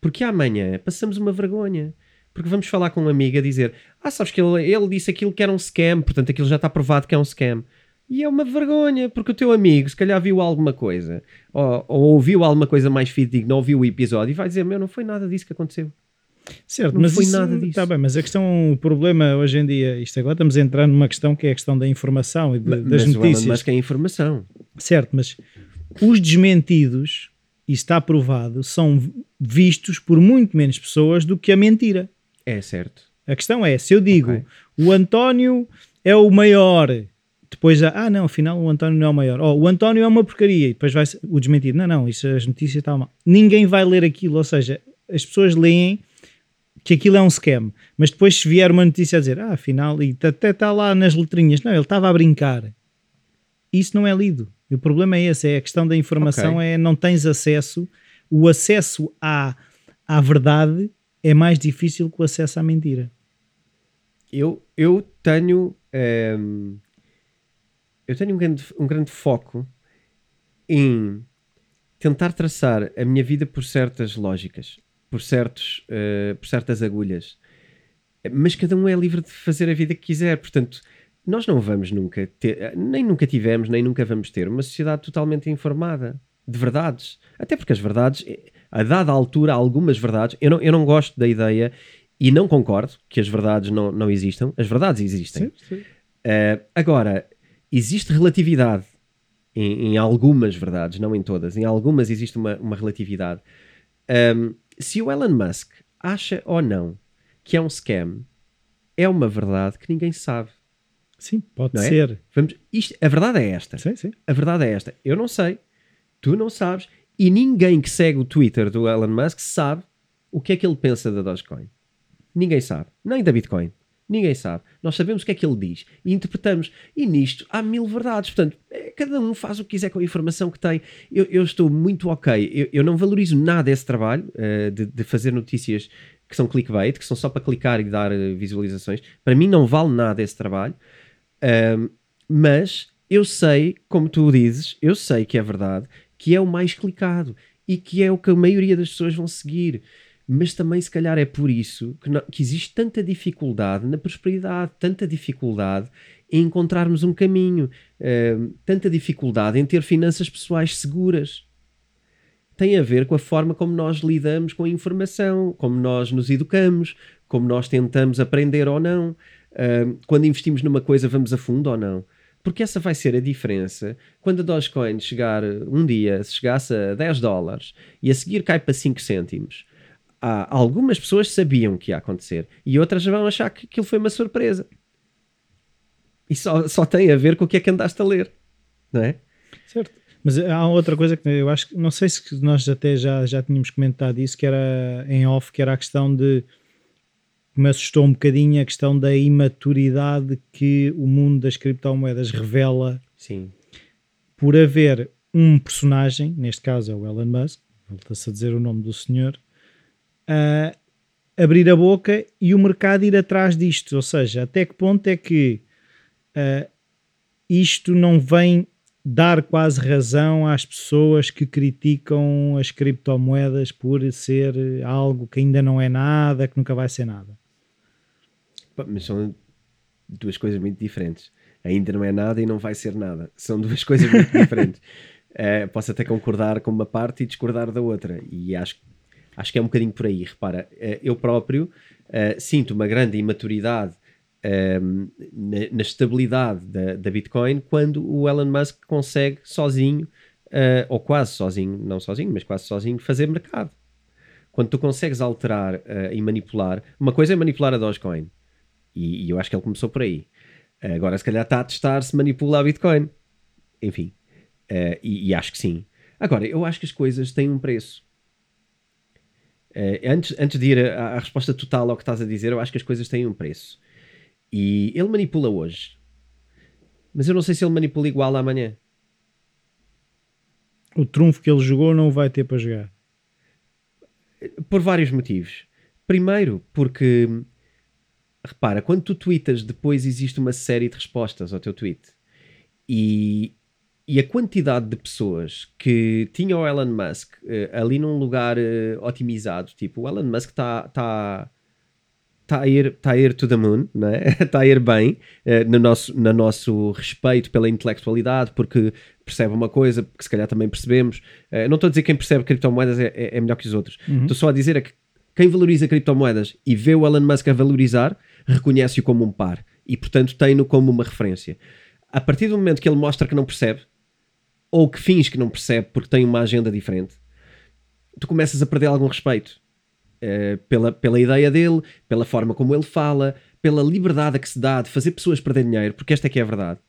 Porque amanhã passamos uma vergonha. Porque vamos falar com uma amiga dizer: Ah, sabes que ele, ele disse aquilo que era um scam, portanto aquilo já está provado que é um scam. E é uma vergonha, porque o teu amigo se calhar viu alguma coisa, ou, ou ouviu alguma coisa mais fidedigna, ouviu o episódio e vai dizer: Meu, não foi nada disso que aconteceu. Certo, não mas foi isso, nada disso. Está bem, mas a questão, o problema hoje em dia, isto agora estamos entrando numa questão que é a questão da informação e de, mas, das notícias. Mas que é informação. Certo, mas os desmentidos, e está provado, são vistos por muito menos pessoas do que a mentira. É certo. A questão é, se eu digo okay. o António é o maior, depois, ah não, afinal o António não é o maior. Oh, o António é uma porcaria, e depois vai o desmentido. Não, não, isso as notícias estão mal. Ninguém vai ler aquilo, ou seja, as pessoas leem que aquilo é um scam, mas depois se vier uma notícia a dizer, ah, afinal, e até está lá nas letrinhas, não, ele estava a brincar. Isso não é lido. E o problema é esse, é a questão da informação, okay. é não tens acesso, o acesso à, à verdade é mais difícil que o acesso à mentira. Eu, eu tenho um, ehm, eu tenho um grande, um grande foco em tentar traçar a minha vida por certas lógicas, por, certos, uh, por certas agulhas. Mas cada um é livre de fazer a vida que quiser. Portanto, nós não vamos nunca ter, nem nunca tivemos, nem nunca vamos ter uma sociedade totalmente informada de verdades. Até porque as verdades, a dada altura, algumas verdades, eu não, eu não gosto da ideia e não concordo que as verdades não, não existam. As verdades existem. Sim, sim. Uh, agora, existe relatividade em, em, algumas verdades, não em todas. Em algumas existe uma, uma relatividade. Um, se o Elon Musk acha ou não que é um scam, é uma verdade que ninguém sabe. Sim, pode é? ser. Vamos, isto, a verdade é esta. Sim, sim. A verdade é esta. Eu não sei, tu não sabes, e ninguém que segue o Twitter do Elon Musk sabe o que é que ele pensa da Dogecoin. Ninguém sabe. Nem da Bitcoin. Ninguém sabe. Nós sabemos o que é que ele diz e interpretamos. E nisto há mil verdades. Portanto, é, cada um faz o que quiser com a informação que tem. Eu, eu estou muito ok. Eu, eu, não valorizo nada esse trabalho uh, de, de, fazer notícias que são clickbait, que são só para clicar e dar uh, visualizações. Para mim, não vale nada esse trabalho. Uh, mas eu sei, como tu dizes, eu sei que é verdade que é o mais clicado e que é o que a maioria das pessoas vão seguir. Mas também, se calhar, é por isso que, não, que existe tanta dificuldade na prosperidade, tanta dificuldade em encontrarmos um caminho, uh, tanta dificuldade em ter finanças pessoais seguras. Tem a ver com a forma como nós lidamos com a informação, como nós nos educamos, como nós tentamos aprender ou não. Uh, quando investimos numa coisa, vamos a fundo ou não porque essa vai ser a diferença quando a Dogecoin chegar um dia, se chegasse a 10 dólares e a seguir cai para 5 cêntimos. Há, algumas pessoas sabiam que ia acontecer e outras vão achar que aquilo foi uma surpresa. E só, só tem a ver com o que é que andaste a ler, não é? Certo. Mas há outra coisa que eu acho que, não sei se nós até já, já tínhamos comentado isso, que era em off, que era a questão de me assustou um bocadinho a questão da imaturidade que o mundo das criptomoedas revela Sim. por haver um personagem, neste caso é o Elon Musk, volta-se a dizer o nome do senhor, a abrir a boca e o mercado ir atrás disto. Ou seja, até que ponto é que uh, isto não vem dar quase razão às pessoas que criticam as criptomoedas por ser algo que ainda não é nada, que nunca vai ser nada? Mas são duas coisas muito diferentes. Ainda não é nada e não vai ser nada. São duas coisas muito <laughs> diferentes. Uh, posso até concordar com uma parte e discordar da outra. E acho, acho que é um bocadinho por aí. Repara, uh, eu próprio uh, sinto uma grande imaturidade ehm, na, na, estabilidade da, da, Bitcoin quando o Elon Musk consegue sozinho, ou quase sozinho, não sozinho, mas quase sozinho, fazer mercado. Quando tu consegues alterar e manipular, uma coisa é manipular a Dogecoin E, e eu acho que ele começou por aí. Agora, se calhar está a testar se manipula a Bitcoin. Enfim. Uh, e, e, acho que sim. Agora, eu acho que as coisas têm um preço. Uh, antes, antes de ir à, à, resposta total ao que estás a dizer, eu acho que as coisas têm um preço. E ele manipula hoje. Mas eu não sei se ele manipula igual amanhã. O trunfo que ele jogou não vai ter para jogar. Por vários motivos. Primeiro, porque repara, quando tu tweetas, depois existe uma série de respostas ao teu tweet. E, e a quantidade de pessoas que tinham o Elon Musk uh, ali num lugar uh, otimizado, tipo, o Elon Musk está tá, tá a, ir, tá a ir to the moon, está <laughs> a ir bem uh, no, nosso, no nosso respeito pela intelectualidade, porque percebe uma coisa que se calhar também percebemos. não estou a dizer que quem percebe criptomoedas é, é, é melhor que os outros. Estou uhum. só a dizer é que quem valoriza criptomoedas e vê o Elon Musk a valorizar, reconhece-o como um par e, portanto, tem-no como uma referência. A partir do momento que ele mostra que não percebe, ou que finge que não percebe porque tem uma agenda diferente, tu começas a perder algum respeito uh, pela, pela ideia dele, pela forma como ele fala, pela liberdade que se dá de fazer pessoas perder dinheiro, porque esta é que é a verdade.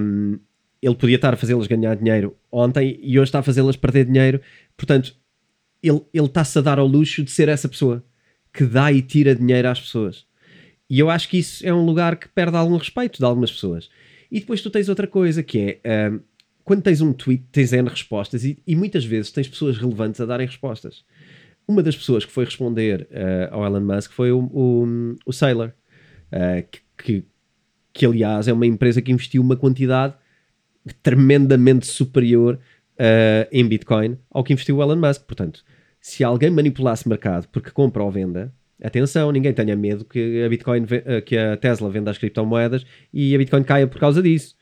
Um, ele podia estar a fazê-las ganhar dinheiro ontem e hoje está a fazê-las perder dinheiro, portanto, ele, ele está-se a dar ao luxo de ser essa pessoa que dá e tira dinheiro às pessoas. E eu acho que isso é um lugar que perde algum respeito de algumas pessoas. E depois tu tens outra coisa que é. Uh, quando tens um tweet, tens N respostas e, e, muitas vezes tens pessoas relevantes a darem respostas. Uma das pessoas que foi responder uh, ao Elon Musk foi o, o, o Sailor, uh, que, que, que, aliás é uma empresa que investiu uma quantidade tremendamente superior uh, em Bitcoin ao que investiu o Elon Musk. Portanto, se alguém manipulasse mercado porque compra ou venda, atenção, ninguém tenha medo que a Bitcoin, que a Tesla venda as criptomoedas e a Bitcoin caia por causa disso.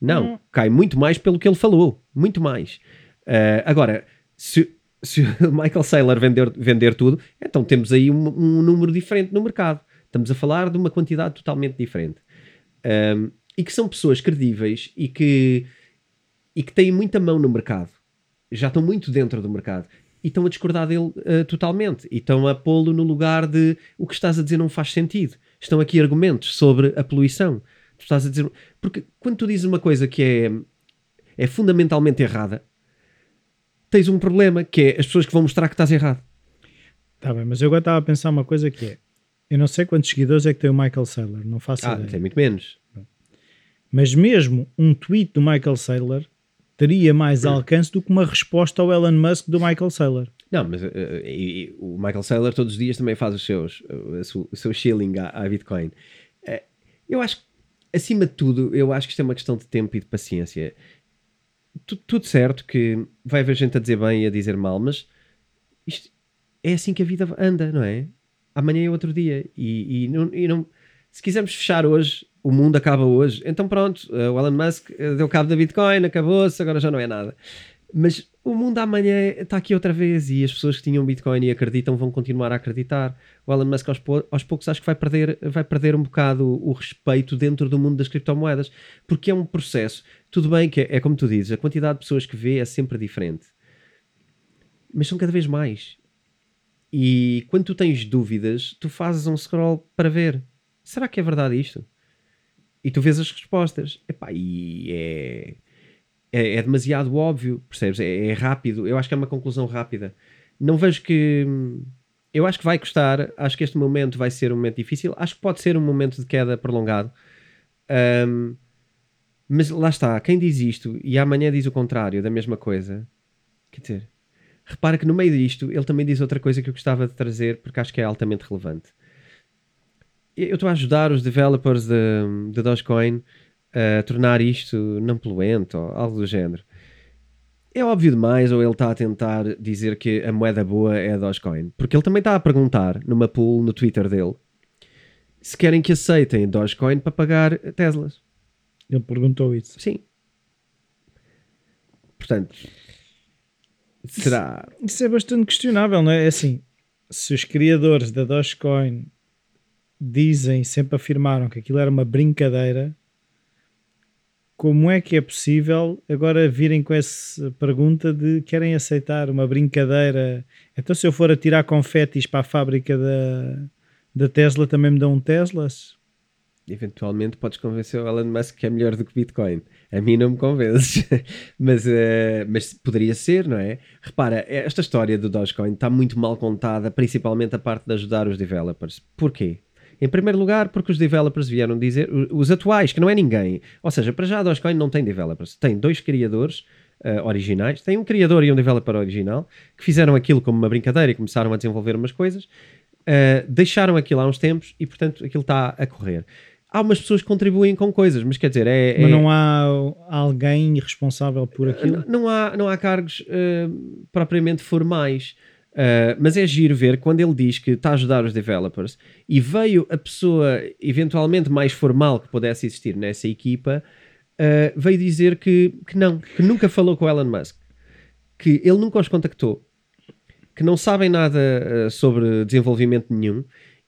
Não, hum. cai muito mais pelo que ele falou. Muito mais. Uh, agora, se, se <laughs> o Michael Saylor vender, vender tudo, então temos aí um, um, número diferente no mercado. Estamos a falar de uma quantidade totalmente diferente. Um, e que são pessoas credíveis e que, e que têm muita mão no mercado. Já estão muito dentro do mercado. E estão a discordar dele uh, totalmente. E estão a pô-lo no lugar de o que estás a dizer não faz sentido. Estão aqui argumentos sobre a poluição Tu estás a dizer. Porque quando tu dizes uma coisa que é, é fundamentalmente errada, tens um problema que é as pessoas que vão mostrar que estás errado. Tá bem, mas eu agora estava a pensar uma coisa que é. Eu não sei quantos seguidores é que tem o Michael Saylor, não faço ah, ideia. tem muito menos. Mas mesmo um tweet do Michael Saylor teria mais alcance do que uma resposta ao Elon Musk do Michael Saylor. Não, mas uh, e, e, o Michael Saylor todos os dias também faz os seus, o, o seu shilling à, à Bitcoin. Uh, eu acho que acima de tudo, eu acho que isto é uma questão de tempo e de paciência. tudo certo que vai haver gente a dizer bem e a dizer mal, mas isto é assim que a vida anda, não é? Amanhã é outro dia. E, e, não, e não, se quisermos fechar hoje, o mundo acaba hoje. Então pronto, o Elon Musk deu cabo da Bitcoin, acabou-se, agora já não é nada. Mas o mundo amanhã está aqui outra vez e as pessoas que tinham Bitcoin e acreditam vão continuar a acreditar. O Elon Musk aos, aos poucos acho que vai perder, vai perder um bocado o, respeito dentro do mundo das criptomoedas, porque é um processo. Tudo bem que é, é como tu dizes, a quantidade de pessoas que vê é sempre diferente. Mas são cada vez mais. E quando tu tens dúvidas, tu fazes um scroll para ver. Será que é verdade isto? E tu vês as respostas. Epá, e é é, é demasiado óbvio, percebes? É, é, rápido. Eu acho que é uma conclusão rápida. Não vejo que. Eu acho que vai custar. Acho que este momento vai ser um momento difícil. Acho que pode ser um momento de queda prolongado. Um, mas lá está. Quem diz isto e amanhã diz o contrário da mesma coisa. Quer dizer, repara que no meio disto ele também diz outra coisa que eu gostava de trazer porque acho que é altamente relevante. Eu estou a ajudar os developers de, de Dogecoin a tornar isto não poluente ou algo do género. É óbvio demais ou ele está a tentar dizer que a moeda boa é a Dogecoin? Porque ele também está a perguntar numa pool no Twitter dele se querem que aceitem Dogecoin para pagar Teslas. Ele perguntou isso. Sim. Portanto, será. Isso, isso é bastante questionável, não é? É assim, se os criadores da Dogecoin dizem, sempre afirmaram que aquilo era uma brincadeira, como é que é possível agora virem com essa pergunta de querem aceitar uma brincadeira? Então, se eu for a tirar confetis para a fábrica da, da Tesla também me dão um Teslas. Eventualmente podes convencer o Elon Musk que é melhor do que Bitcoin. A mim não me convences, <laughs> mas, uh, mas poderia ser, não é? Repara, esta história do Dogecoin está muito mal contada, principalmente a parte de ajudar os developers. Porquê? Em primeiro lugar, porque os developers vieram dizer, os atuais, que não é ninguém, ou seja, para já a Dogecoin não tem developers, tem dois criadores uh, originais, tem um criador e um developer original que fizeram aquilo como uma brincadeira e começaram a desenvolver umas coisas, uh, deixaram aquilo há uns tempos e, portanto, aquilo está a correr há umas pessoas que contribuem com coisas, mas quer dizer, é. Mas é... não há alguém responsável por aquilo? Não, não há, não há cargos uh, propriamente formais. Uh, mas é giro ver quando ele diz que está a ajudar os developers e veio a pessoa eventualmente mais formal que pudesse existir nessa equipa, uh, veio dizer que, que não, que nunca falou com o Elon Musk, que ele nunca os contactou, que não sabem nada sobre desenvolvimento nenhum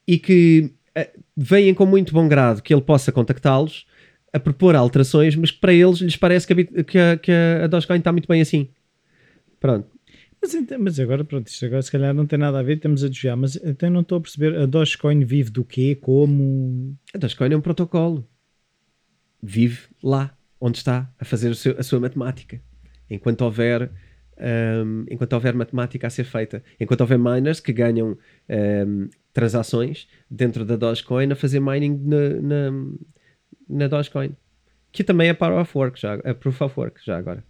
e que veem com muito bom grado que ele possa contactá-los a propor alterações, mas que para eles lhes parece que a, que a, que a Dogecoin está muito bem assim. Pronto. Mas, mas agora, pronto, isto agora se calhar não tem nada a ver, estamos a desviar, mas então não estou a perceber, a Dogecoin vive do quê? Como? A Dogecoin é um protocolo. Vive lá, onde está, a fazer seu, a sua matemática. Enquanto houver, um, enquanto houver matemática a ser feita. Enquanto houver miners que ganham um, transações dentro da Dogecoin a fazer mining na, na, na Dogecoin. Que também é Power of Work, já, é Proof of Work, já agora.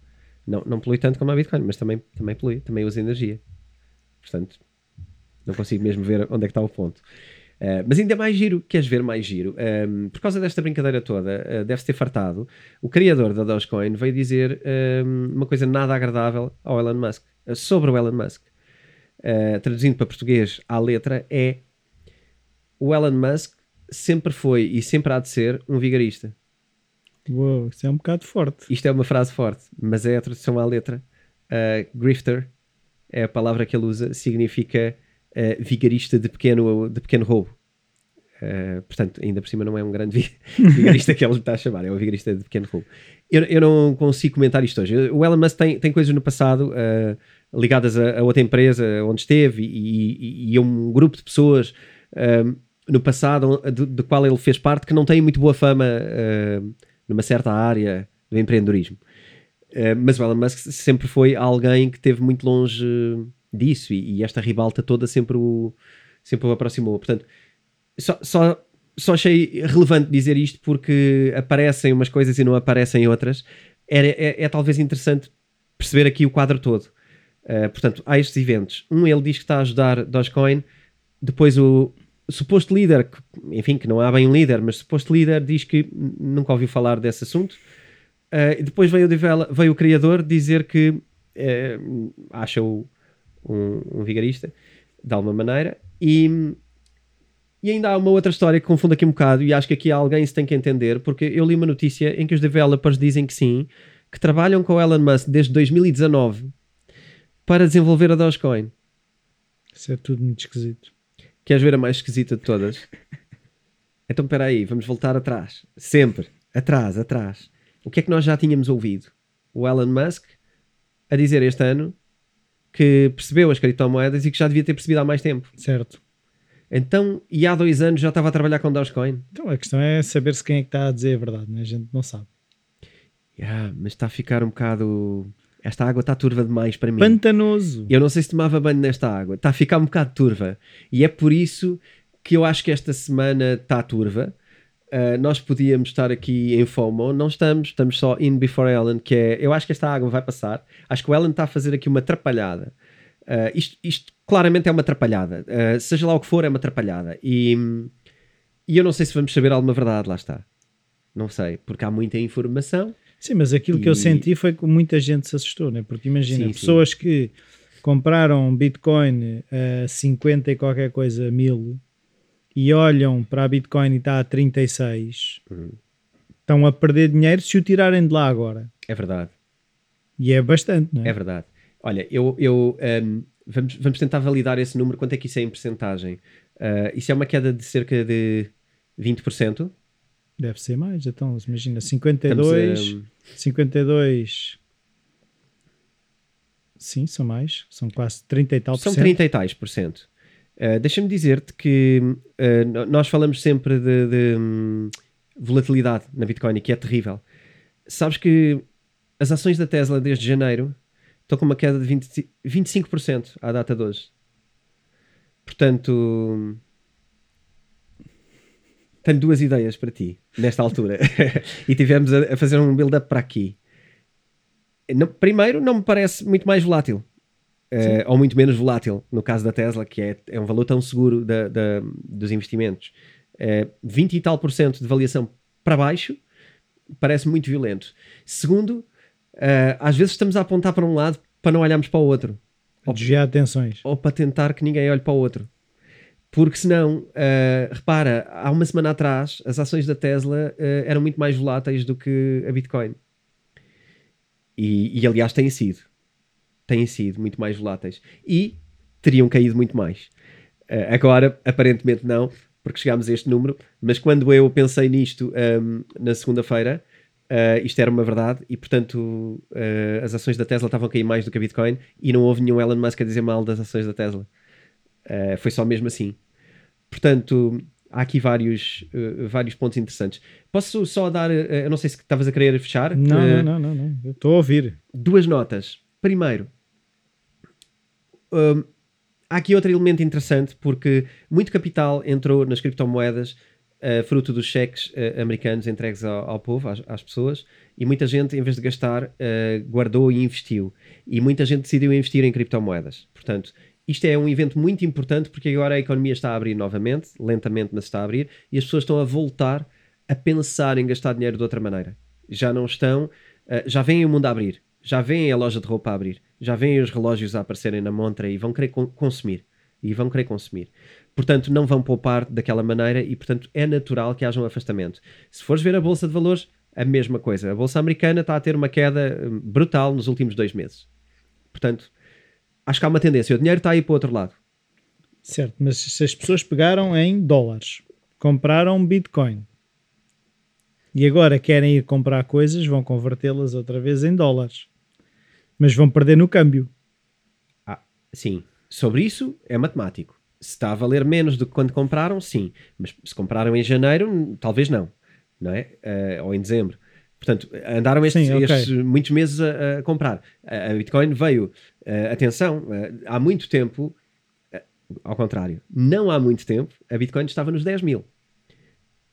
Não, não polui tanto como a Bitcoin, mas também, também polui, também usa energia. Portanto, não consigo mesmo ver onde é que está o ponto. Uh, mas ainda mais giro, queres ver mais giro? Um, ehm, por causa desta brincadeira toda, uh, deve-se ter fartado. O criador da Dogecoin veio dizer um, ehm, uma coisa nada agradável ao Elon Musk, uh, sobre o Elon Musk. traduzindo para português à letra, é o Elon Musk sempre foi e sempre há de ser um vigarista. Uou, isso é um bocado forte. Isto é uma frase forte, mas é a tradução à letra. Uh, grifter é a palavra que ele usa, significa uh, vigarista de pequeno, de pequeno roubo. Uh, portanto, ainda por cima não é um grande <laughs> vigarista que ele está a chamar, é um vigarista de pequeno roubo. Eu, eu não consigo comentar isto hoje. O Elon Musk tem, tem coisas no passado uh, ligadas a, a, outra empresa onde esteve e, e, e, a um grupo de pessoas no passado do, do, qual ele fez parte que não tem muito boa fama uh, numa certa área do empreendedorismo. Uh, mas o Elon Musk sempre foi alguém que esteve muito longe disso e, e, esta ribalta toda sempre o, sempre o aproximou. Portanto, só, só, só achei relevante dizer isto porque aparecem umas coisas e não aparecem outras. É, é, é talvez interessante perceber aqui o quadro todo. Uh, portanto, há estes eventos. Um, ele diz que está a ajudar Dogecoin. Depois o, suposto líder, enfim, que não há bem um líder, mas suposto líder diz que nunca ouviu falar desse assunto. Uh, depois veio o, veio o criador dizer que uh, acha-o um, um, vigarista, de alguma maneira, e, e ainda há uma outra história que confunde aqui um bocado, e acho que aqui alguém se tem que entender, porque eu li uma notícia em que os developers dizem que sim, que trabalham com o Elon Musk desde 2019 para desenvolver a Dogecoin. Isso é tudo muito esquisito. Queres ver a mais esquisita de todas? então, espera aí, vamos voltar atrás. Sempre. Atrás, atrás. O que é que nós já tínhamos ouvido? O Elon Musk a dizer este ano que percebeu as criptomoedas e que já devia ter percebido há mais tempo. Certo. Então, e há dois anos já estava a trabalhar com Dogecoin? Então, a questão é saber se quem é que está a dizer a verdade, né? a gente não sabe. Yeah, mas está a ficar um bocado esta água está turva demais para mim. Pantanoso. Eu não sei se tomava banho nesta água. Está a ficar um bocado turva. E é por isso que eu acho que esta semana está turva. Uh, nós podíamos estar aqui em FOMO, não estamos, estamos só in before Ellen, que é, eu acho que esta água vai passar. Acho que o Ellen está a fazer aqui uma atrapalhada. Uh, isto, isto, claramente é uma atrapalhada. Uh, seja lá o que for, é uma atrapalhada. E, e eu não sei se vamos saber alguma verdade, lá está. Não sei, porque há muita informação Sim, mas aquilo e... que eu senti foi que muita gente se assustou, né? porque imagina, sim, pessoas sim. que compraram Bitcoin a 50 e qualquer coisa mil e olham para a Bitcoin e está a 36, uhum. estão a perder dinheiro se o tirarem de lá agora. É verdade. E é bastante, não é? É verdade. Olha, eu, eu um, vamos, vamos tentar validar esse número. Quanto é que isso é em percentagem? Uh, isso é uma queda de cerca de 20%? Deve ser mais, então, imagina, 52, a... 52, sim, são mais, são quase 30 e tal por cento. São 30 e tais por cento. Uh, Deixa-me dizer-te que uh, nós falamos sempre de, de um, volatilidade na Bitcoin, que é terrível. Sabes que as ações da Tesla desde janeiro estão com uma queda de 20, 25% à data de hoje. Portanto, tenho duas ideias para ti nesta altura. <laughs> e tivemos a, a fazer um build-up para aqui. Primeiro, não me parece muito mais volátil. Uh, ou muito menos volátil, no caso da Tesla, que é, é um valor tão seguro da, da, dos investimentos. Uh, 20 e tal por cento de avaliação para baixo parece muito violento. Segundo, uh, às vezes estamos a apontar para um lado para não olharmos para o outro. Ou desviar atenções. Ou para tentar que ninguém olhe para o outro. Porque senão, uh, repara, há uma semana atrás as ações da Tesla uh, eram muito mais voláteis do que a Bitcoin. E, e, aliás têm sido. Têm sido muito mais voláteis. E teriam caído muito mais. Uh, agora, aparentemente não, porque chegámos a este número. Mas quando eu pensei nisto um, na segunda-feira, isto era uma verdade. E portanto, as ações da Tesla estavam a cair mais do que a Bitcoin. E não houve nenhum Elon Musk a dizer mal das ações da Tesla. Uh, foi só mesmo assim. Portanto, há aqui vários, uh, vários pontos interessantes. Posso só dar, uh, eu não sei se estavas a querer fechar. Não, não, não, não, eu estou a ouvir. Duas notas. Primeiro, um, há aqui outro elemento interessante porque muito capital entrou nas criptomoedas fruto dos cheques americanos entregues ao, ao povo, às, às, pessoas, e muita gente, em vez de gastar, guardou e investiu. E muita gente decidiu investir em criptomoedas. Portanto, isto é um evento muito importante porque agora a economia está a abrir novamente, lentamente, mas está a abrir, e as pessoas estão a voltar a pensar em gastar dinheiro de outra maneira. Já não estão, uh, já veem o mundo a abrir, já veem a loja de roupa a abrir, já veem os relógios a aparecerem na montra e vão querer con consumir. E vão querer consumir. Portanto, não vão poupar daquela maneira e, portanto, é natural que haja um afastamento. Se fores ver a Bolsa de Valores, a mesma coisa. A Bolsa Americana está a ter uma queda hum, brutal nos últimos dois meses. Portanto, acho que há uma tendência. O dinheiro está aí para o outro lado. Certo, mas se as pessoas pegaram em dólares, compraram Bitcoin e agora querem ir comprar coisas, vão convertê-las outra vez em dólares, mas vão perder no câmbio. Ah, sim. Sobre isso é matemático. Se está a valer menos do que quando compraram, sim. Mas se compraram em janeiro, talvez não. Não é? Uh, ou em dezembro. Portanto, andaram estes, Sim, okay. estes muitos meses a, a comprar. A, a, Bitcoin veio, uh, atenção, uh, há muito tempo, uh, ao contrário, não há muito tempo, a Bitcoin estava nos 10 mil.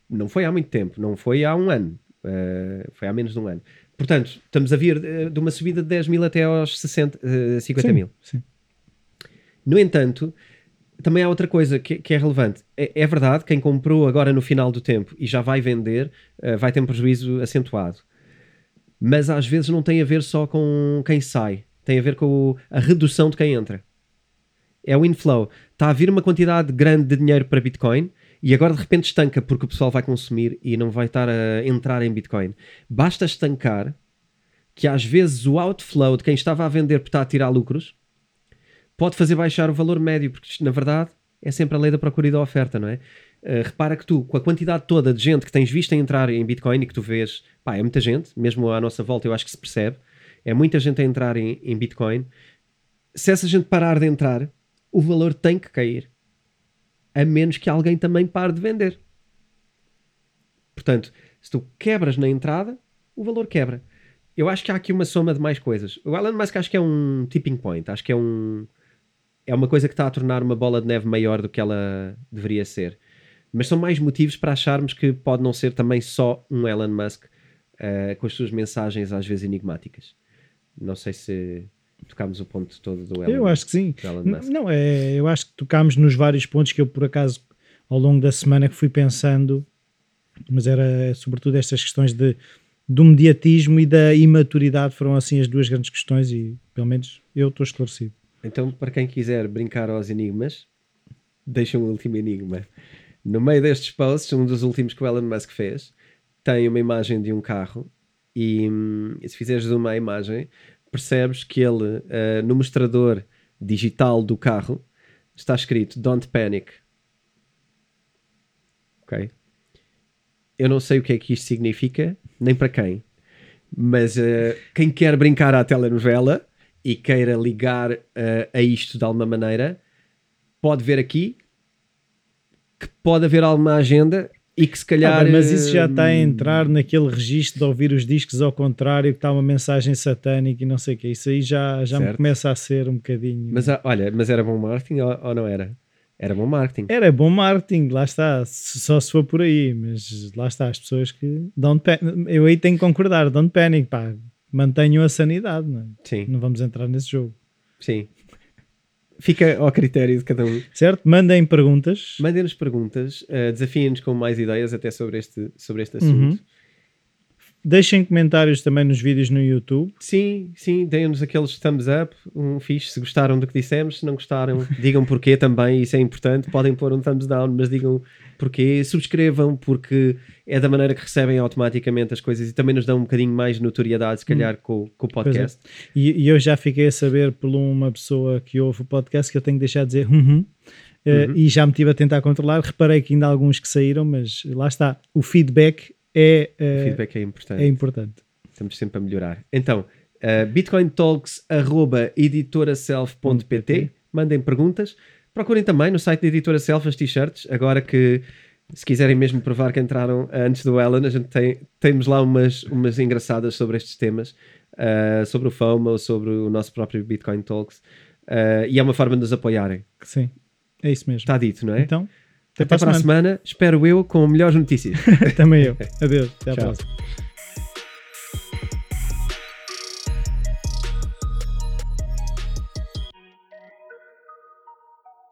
Não foi há muito tempo, não foi há um ano, foi há menos de um ano. Portanto, estamos a vir de uma subida de 10 mil até aos 60, 50 sim, mil. Sim. No entanto, também há outra coisa que, que é relevante. É, é, verdade, quem comprou agora no final do tempo e já vai vender, vai ter um prejuízo acentuado. Mas às vezes não tem a ver só com quem sai, tem a ver com a redução de quem entra. É o inflow. Está a vir uma quantidade grande de dinheiro para Bitcoin e agora de repente estanca porque o pessoal vai consumir e não vai estar a entrar em Bitcoin. Basta estancar que às vezes o outflow de quem estava a vender porque está a tirar lucros pode fazer baixar o valor médio, porque na verdade, é sempre a lei da procura e da oferta, não é? Uh, repara que tu, com a quantidade toda de gente que tens visto entrar em Bitcoin e que tu vês, pá, é muita gente, mesmo à nossa volta eu acho que se percebe, é muita gente a entrar em, em Bitcoin. Se essa gente parar de entrar, o valor tem que cair. A menos que alguém também pare de vender. Portanto, se tu quebras na entrada, o valor quebra. Eu acho que há aqui uma soma de mais coisas. O Elon Musk acho que é um tipping point, acho que é um, é uma coisa que está a tornar uma bola de neve maior do que ela deveria ser. Mas são mais motivos para acharmos que pode não ser também só um Elon Musk uh, com as suas mensagens às vezes enigmáticas. Não sei se tocámos o ponto todo do Elon Eu acho que sim. Não, é, eu acho que tocámos nos vários pontos que eu por acaso ao longo da semana que fui pensando, mas era sobretudo estas questões de do mediatismo e da imaturidade foram assim as duas grandes questões e pelo menos eu estou esclarecido. Então, para quem quiser brincar aos enigmas, deixa um último enigma. No meio destes posts, um dos últimos que o Elon Musk fez, tem uma imagem de um carro e, e se fizeres uma imagem, percebes que ele, uh, no mostrador digital do carro, está escrito Don't Panic. Ok? Eu não sei o que é que isto significa, nem para quem. Mas uh, quem quer brincar à telenovela e queira ligar uh, a isto de alguma maneira, pode ver aqui que pode haver alguma agenda e que se calhar. Ah, mas isso já está a hum, entrar naquele registro de ouvir os discos ao contrário, que está uma mensagem satânica e não sei o que. Isso aí já, já me começa a ser um bocadinho. Mas ah, olha, mas era bom marketing ou, ou não era? Era bom marketing. Era bom marketing, lá está, só se for por aí, mas lá está, as pessoas que don't panic, eu aí tenho que concordar, don't panic, pá, mantenham a sanidade, não, é? Sim, não vamos entrar nesse jogo, sim. Fica ao critério de cada um. certo? Mandem perguntas, Mandem-nos perguntas, uh, desafiem-nos com mais ideias até sobre este, sobre este assunto. Uhum. Deixem comentários também nos vídeos no YouTube, Sim, sim, deem-nos aqueles thumbs up, um fixe, se gostaram do que dissemos, se não gostaram, <laughs> digam porquê também, isso é importante, podem pôr um thumbs down, mas digam porquê, subscrevam, porque é da maneira que recebem automaticamente as coisas e também nos dão um bocadinho mais de notoriedade, se calhar, com, com o é. podcast. e, e eu já fiquei a saber por uma pessoa que ouve o podcast que eu tenho que deixar de dizer uhum, eh, Uhum. e já me tive a tentar controlar, reparei que ainda há alguns que saíram, mas lá está, o feedback é, O eh, feedback é importante. é importante. Estamos sempre a melhorar. Então, uh, bitcointalks.editoraself.pt Mandem perguntas. Procurem também no site da Editora Self as t-shirts. Agora que, se quiserem mesmo provar que entraram antes do Ellen, a gente tem, temos lá umas, umas engraçadas sobre estes temas. uh, sobre o FOMO, sobre o nosso próprio Bitcoin Talks. Uh, e é uma forma de nos apoiarem. Sim, é isso mesmo. Está dito, não é? Então, até, Até para a semana. Espero eu com melhores notícias. <laughs> Também eu. <laughs> Adeus. Até à Tchau. próxima.